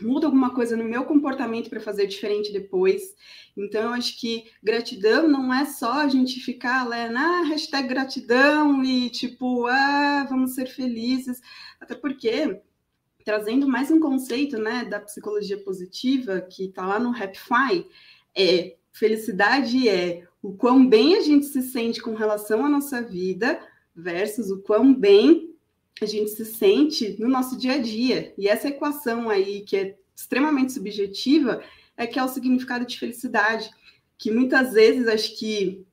muda alguma coisa no meu comportamento para fazer diferente depois. Então, eu acho que gratidão não é só a gente ficar lá na hashtag gratidão e tipo, ah, vamos ser felizes. Até porque, trazendo mais um conceito né, da psicologia positiva, que está lá no Happify, é felicidade é o quão bem a gente se sente com relação à nossa vida versus o quão bem a gente se sente no nosso dia a dia. E essa equação aí, que é extremamente subjetiva, é que é o significado de felicidade, que muitas vezes acho que,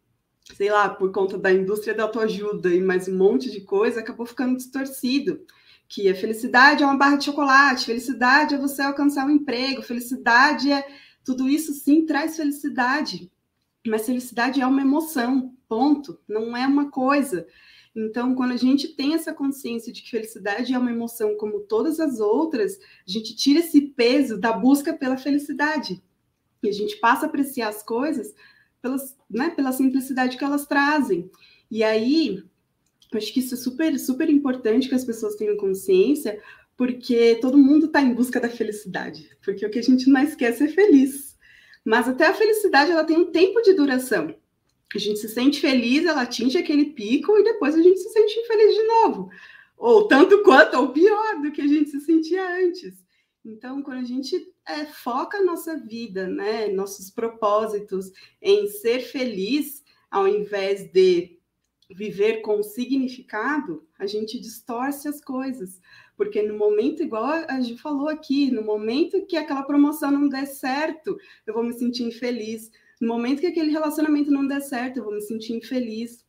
sei lá, por conta da indústria da autoajuda e mais um monte de coisa, acabou ficando distorcido. Que a felicidade é uma barra de chocolate, felicidade é você alcançar um emprego, felicidade é. Tudo isso sim traz felicidade, mas felicidade é uma emoção, ponto, não é uma coisa. Então, quando a gente tem essa consciência de que felicidade é uma emoção como todas as outras, a gente tira esse peso da busca pela felicidade. E a gente passa a apreciar as coisas pelas, né, pela simplicidade que elas trazem. E aí, acho que isso é super, super importante que as pessoas tenham consciência, porque todo mundo está em busca da felicidade. Porque o que a gente mais quer é feliz. Mas até a felicidade ela tem um tempo de duração. A gente se sente feliz, ela atinge aquele pico e depois a gente se sente infeliz de novo. Ou tanto quanto, ou pior do que a gente se sentia antes. Então, quando a gente é, foca a nossa vida, né, nossos propósitos em ser feliz, ao invés de viver com significado, a gente distorce as coisas. Porque no momento, igual a gente falou aqui, no momento que aquela promoção não der certo, eu vou me sentir infeliz. No momento que aquele relacionamento não der certo, eu vou me sentir infeliz.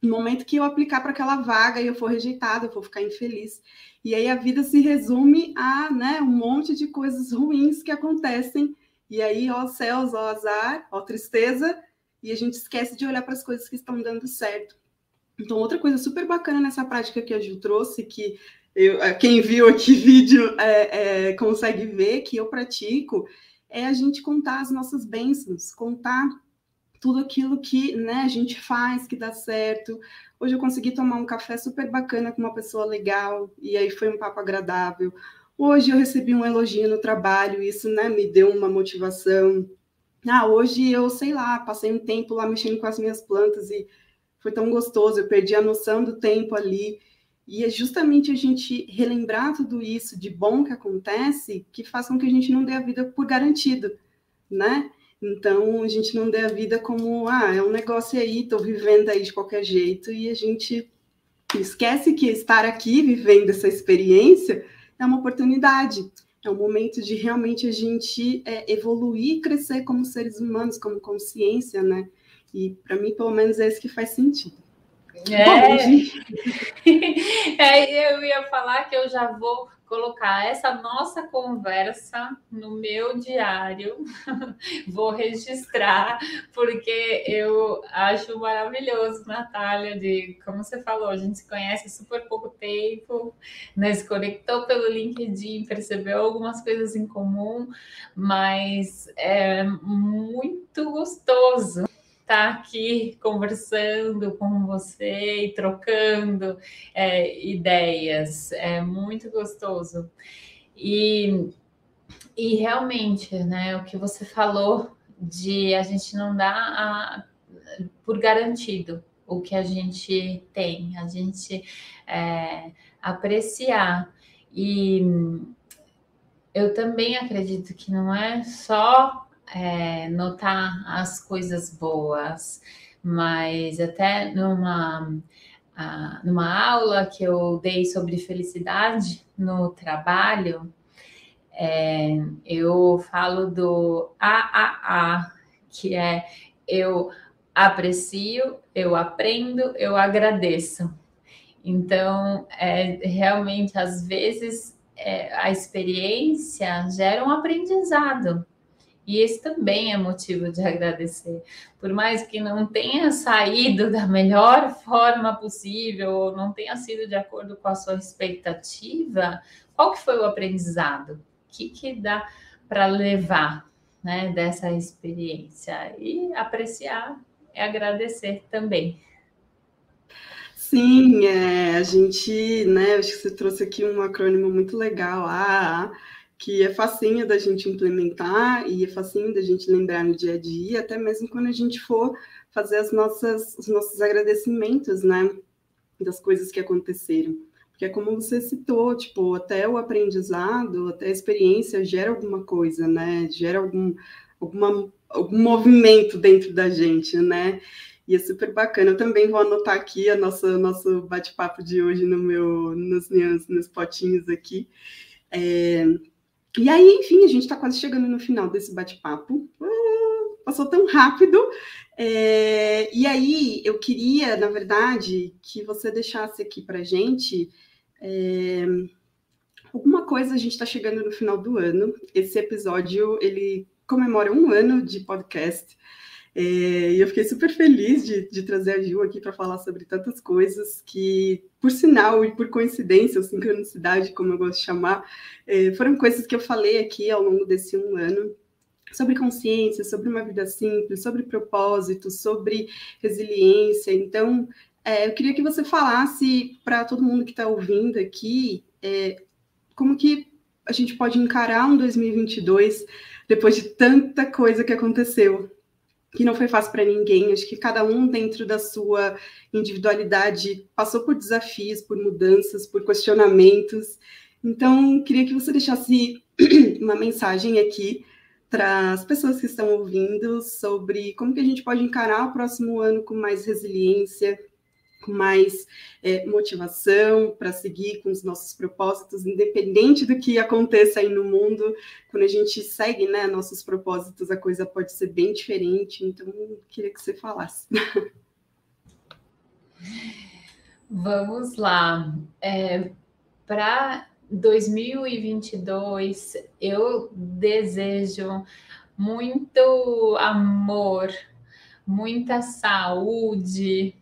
No momento que eu aplicar para aquela vaga e eu for rejeitado, eu vou ficar infeliz. E aí a vida se resume a né, um monte de coisas ruins que acontecem. E aí, ó céus, ó azar, ó tristeza, e a gente esquece de olhar para as coisas que estão dando certo. Então, outra coisa super bacana nessa prática que a Ju trouxe, que eu, eh, quem viu aqui vídeo é, é, consegue ver que eu pratico, é a gente contar as nossas bênçãos, contar tudo aquilo que né, a gente faz, que dá certo. Hoje eu consegui tomar um café super bacana com uma pessoa legal, e aí foi um papo agradável. Hoje eu recebi um elogio no trabalho, isso né, me deu uma motivação. Ah, hoje eu, sei lá, passei um tempo lá mexendo com as minhas plantas e foi tão gostoso, eu perdi a noção do tempo ali. E é justamente a gente relembrar tudo isso de bom que acontece que faz com que a gente não dê a vida por garantido. né? Então, a gente não dê a vida como, ah, é um negócio aí, estou vivendo aí de qualquer jeito, e a gente esquece que estar aqui vivendo essa experiência é uma oportunidade, é um momento de realmente a gente é, evoluir e crescer como seres humanos, como consciência, né? E para mim, pelo menos, é isso que faz sentido. É. É, eu ia falar que eu já vou colocar essa nossa conversa no meu diário. Vou registrar, porque eu acho maravilhoso, Natália, de como você falou, a gente se conhece super pouco tempo, né? se conectou pelo LinkedIn, percebeu algumas coisas em comum, mas é muito gostoso estar tá aqui conversando com você e trocando é, ideias. É muito gostoso. E, e realmente, né, o que você falou de a gente não dar a, por garantido o que a gente tem, a gente é, apreciar. E eu também acredito que não é só é, notar as coisas boas, mas até numa, numa aula que eu dei sobre felicidade no trabalho, é, eu falo do AAA, que é eu aprecio, eu aprendo, eu agradeço. Então, é, realmente, às vezes, é, a experiência gera um aprendizado. E esse também é motivo de agradecer. Por mais que não tenha saído da melhor forma possível, ou não tenha sido de acordo com a sua expectativa, qual que foi o aprendizado? O que, que dá para levar né, dessa experiência? E apreciar e agradecer também. Sim, é, a gente, né, acho que você trouxe aqui um acrônimo muito legal, ah, que é facinho da gente implementar e é facinho da gente lembrar no dia a dia, até mesmo quando a gente for fazer as nossas, os nossos agradecimentos, né, das coisas que aconteceram. Porque é como você citou, tipo, até o aprendizado, até a experiência gera alguma coisa, né, gera algum, alguma, algum movimento dentro da gente, né, e é super bacana. Eu também vou anotar aqui a nossa nosso bate-papo de hoje no meu nos meus nos potinhos aqui. É, e aí, enfim, a gente está quase chegando no final desse bate-papo. Uh, passou tão rápido. É, e aí, eu queria, na verdade, que você deixasse aqui para gente é, alguma coisa. A gente está chegando no final do ano. Esse episódio ele comemora um ano de podcast. É, e eu fiquei super feliz de, de trazer a Gil aqui para falar sobre tantas coisas que, por sinal e por coincidência, ou sincronicidade, como eu gosto de chamar, é, foram coisas que eu falei aqui ao longo desse um ano sobre consciência, sobre uma vida simples, sobre propósito, sobre resiliência. Então, é, eu queria que você falasse para todo mundo que está ouvindo aqui é, como que a gente pode encarar um 2022 depois de tanta coisa que aconteceu que não foi fácil para ninguém. Acho que cada um, dentro da sua individualidade, passou por desafios, por mudanças, por questionamentos. Então, queria que você deixasse uma mensagem aqui para as pessoas que estão ouvindo sobre como que a gente pode encarar o próximo ano com mais resiliência, com mais é, motivação para seguir com os nossos propósitos, independente do que aconteça aí no mundo. Quando a gente segue né, nossos propósitos, a coisa pode ser bem diferente. Então, queria que você falasse. Vamos lá. É, para 2022, eu desejo muito amor, muita saúde,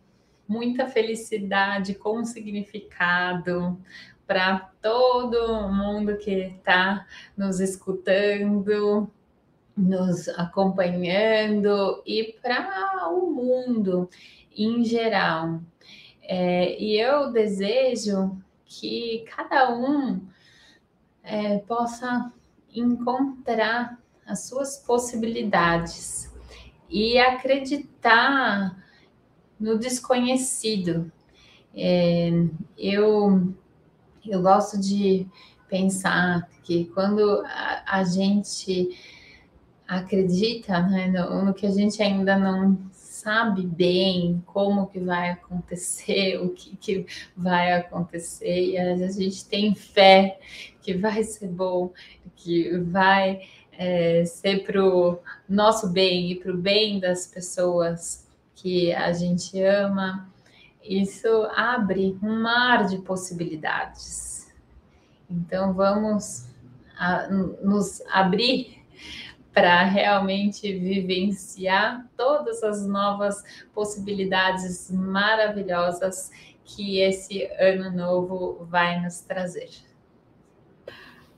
muita felicidade com significado para todo mundo que está nos escutando, nos acompanhando e para o mundo em geral. É, e eu desejo que cada um é, possa encontrar as suas possibilidades e acreditar no desconhecido. É, eu, eu gosto de pensar que quando a, a gente acredita né, no, no, que a gente ainda não sabe bem como que vai acontecer, o que, que vai acontecer, e a gente tem fé que vai ser bom, que vai é, ser para o nosso bem e para o bem das pessoas que a gente ama, isso abre um mar de possibilidades. Então vamos a, nos abrir para realmente vivenciar todas as novas possibilidades maravilhosas que esse ano novo vai nos trazer.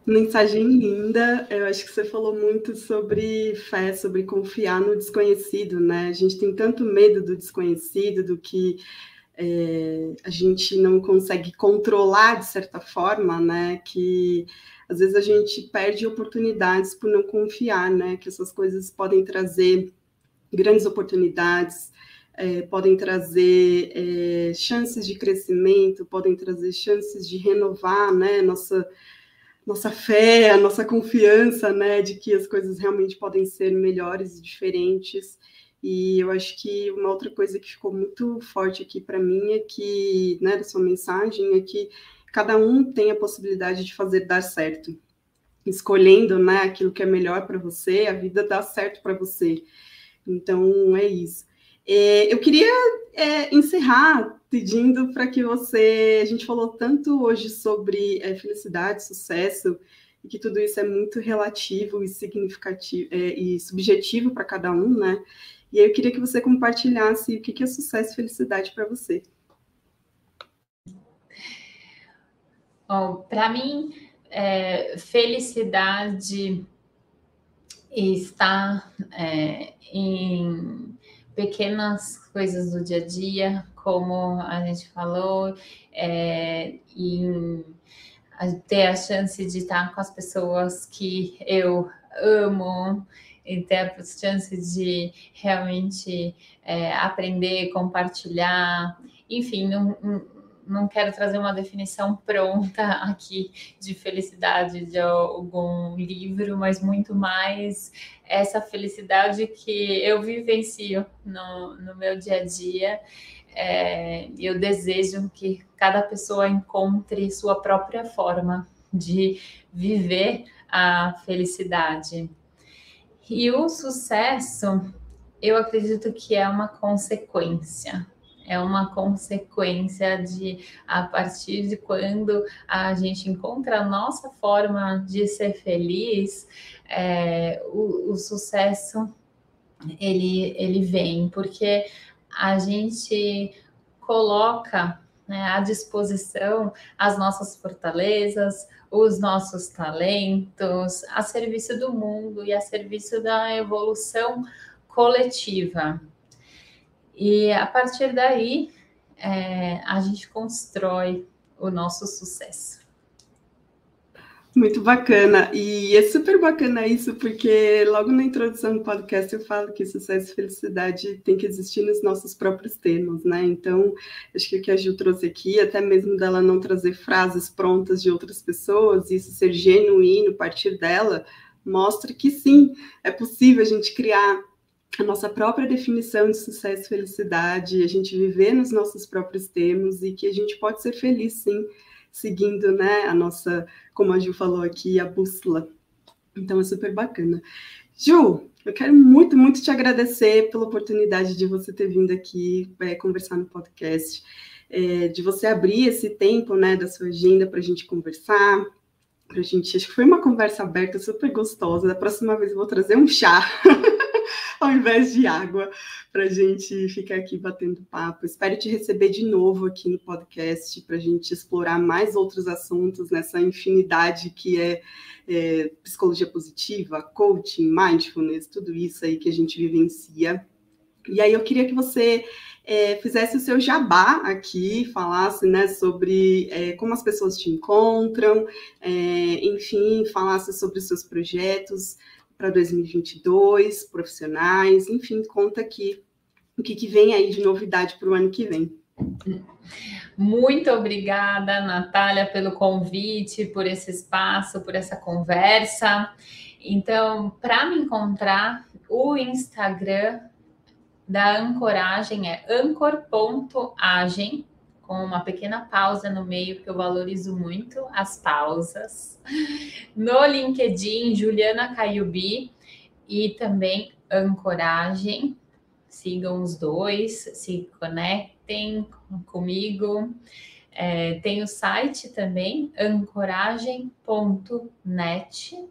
Mensagem linda. Eu acho que você falou muito sobre fé, sobre confiar no desconhecido, né? A gente tem tanto medo do desconhecido, do que é, a gente não consegue controlar de certa forma, né? Que às vezes a gente perde oportunidades por não confiar, né? Que essas coisas podem trazer grandes oportunidades, é, podem trazer é, chances de crescimento, podem trazer chances de renovar, né? Nossa nossa fé, a nossa confiança, né, de que as coisas realmente podem ser melhores e diferentes. E eu acho que uma outra coisa que ficou muito forte aqui para mim é que, né, da sua mensagem, é que cada um tem a possibilidade de fazer dar certo. Escolhendo, né, aquilo que é melhor para você, a vida dá certo para você. Então, é isso. É, eu queria é, encerrar pedindo para que você. A gente falou tanto hoje sobre é, felicidade, sucesso, e que tudo isso é muito relativo e significativo é, e subjetivo para cada um, né? E eu queria que você compartilhasse o que é sucesso e felicidade para você. para mim, é, felicidade está é, em pequenas coisas do dia a dia, como a gente falou, é, em ter a chance de estar com as pessoas que eu amo, e ter a chance de realmente é, aprender, compartilhar, enfim, não, não quero trazer uma definição pronta aqui de felicidade de algum livro, mas muito mais essa felicidade que eu vivencio no, no meu dia a dia. É, eu desejo que cada pessoa encontre sua própria forma de viver a felicidade. E o sucesso, eu acredito que é uma consequência é uma consequência de a partir de quando a gente encontra a nossa forma de ser feliz, é, o, o sucesso ele, ele vem, porque a gente coloca né, à disposição as nossas fortalezas, os nossos talentos, a serviço do mundo e a serviço da evolução coletiva. E a partir daí, é, a gente constrói o nosso sucesso. Muito bacana. E é super bacana isso, porque logo na introdução do podcast eu falo que sucesso e felicidade tem que existir nos nossos próprios termos, né? Então, acho que o que a Gil trouxe aqui, até mesmo dela não trazer frases prontas de outras pessoas, isso ser genuíno, partir dela, mostra que sim, é possível a gente criar a nossa própria definição de sucesso e felicidade, a gente viver nos nossos próprios termos e que a gente pode ser feliz, sim, seguindo, né, a nossa, como a Ju falou aqui, a bússola. Então é super bacana. Ju, eu quero muito, muito te agradecer pela oportunidade de você ter vindo aqui é, conversar no podcast, é, de você abrir esse tempo, né, da sua agenda para a gente conversar, para a gente, acho que foi uma conversa aberta super gostosa. Da próxima vez eu vou trazer um chá. ao invés de água, para a gente ficar aqui batendo papo. Espero te receber de novo aqui no podcast para a gente explorar mais outros assuntos nessa infinidade que é, é psicologia positiva, coaching, mindfulness, tudo isso aí que a gente vivencia. E aí eu queria que você é, fizesse o seu jabá aqui, falasse né, sobre é, como as pessoas te encontram, é, enfim, falasse sobre os seus projetos, para 2022, profissionais, enfim, conta aqui o que, que vem aí de novidade para o ano que vem. Muito obrigada, Natália, pelo convite, por esse espaço, por essa conversa. Então, para me encontrar, o Instagram da ancoragem é ancor.agem, com uma pequena pausa no meio, que eu valorizo muito as pausas. No LinkedIn, Juliana Caiubi e também Ancoragem. Sigam os dois, se conectem comigo. É, tem o site também, ancoragem.net.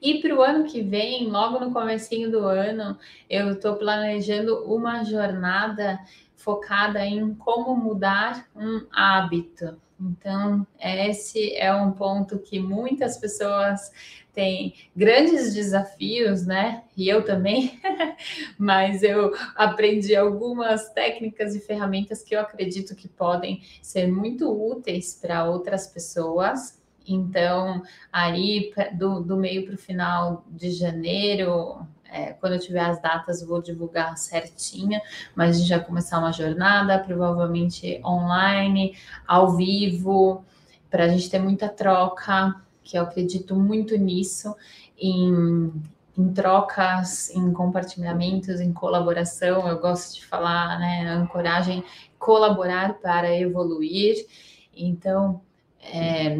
E para o ano que vem, logo no comecinho do ano, eu estou planejando uma jornada focada em como mudar um hábito. Então, esse é um ponto que muitas pessoas têm grandes desafios, né? E eu também, mas eu aprendi algumas técnicas e ferramentas que eu acredito que podem ser muito úteis para outras pessoas. Então, aí do, do meio para o final de janeiro, é, quando eu tiver as datas, vou divulgar certinha, mas a gente vai começar uma jornada, provavelmente online, ao vivo, para a gente ter muita troca, que eu acredito muito nisso, em, em trocas, em compartilhamentos, em colaboração. Eu gosto de falar, né, ancoragem, colaborar para evoluir. Então, é,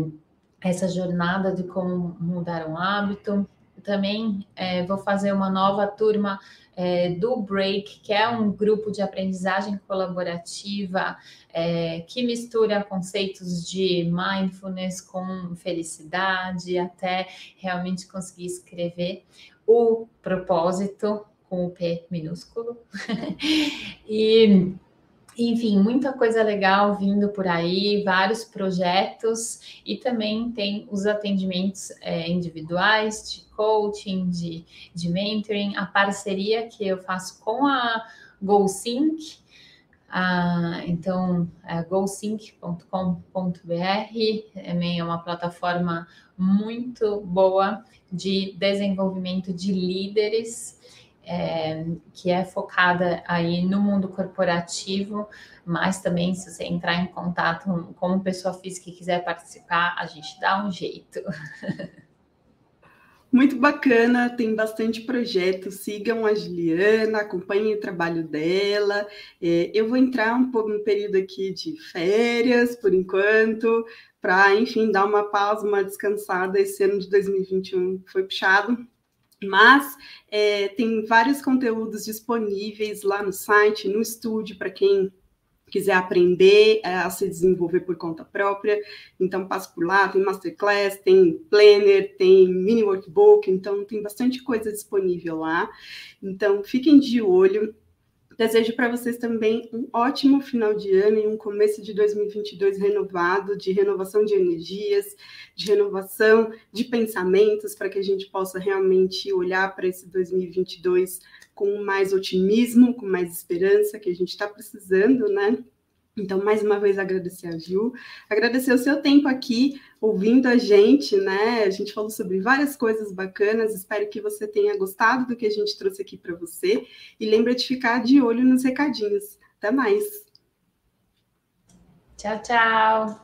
essa jornada de como mudar um hábito. Também é, vou fazer uma nova turma é, do Break, que é um grupo de aprendizagem colaborativa é, que mistura conceitos de mindfulness com felicidade, até realmente conseguir escrever o propósito com o P minúsculo. e enfim, muita coisa legal vindo por aí, vários projetos e também tem os atendimentos é, individuais de coaching, de, de mentoring, a parceria que eu faço com a GoSync. Então, é também é uma plataforma muito boa de desenvolvimento de líderes é, que é focada aí no mundo corporativo, mas também se você entrar em contato como pessoa física e quiser participar, a gente dá um jeito. Muito bacana, tem bastante projeto. Sigam a Juliana, acompanhem o trabalho dela. É, eu vou entrar um pouco no período aqui de férias, por enquanto, para, enfim, dar uma pausa, uma descansada. Esse ano de 2021 foi puxado, mas é, tem vários conteúdos disponíveis lá no site, no estúdio, para quem quiser aprender é, a se desenvolver por conta própria. Então, passo por lá, tem masterclass, tem planner, tem mini workbook, então tem bastante coisa disponível lá. Então, fiquem de olho. Desejo para vocês também um ótimo final de ano e um começo de 2022 renovado, de renovação de energias, de renovação de pensamentos, para que a gente possa realmente olhar para esse 2022 com mais otimismo, com mais esperança, que a gente está precisando, né? Então, mais uma vez, agradecer a Ju, agradecer o seu tempo aqui, ouvindo a gente, né? A gente falou sobre várias coisas bacanas, espero que você tenha gostado do que a gente trouxe aqui para você. E lembra de ficar de olho nos recadinhos. Até mais. Tchau, tchau.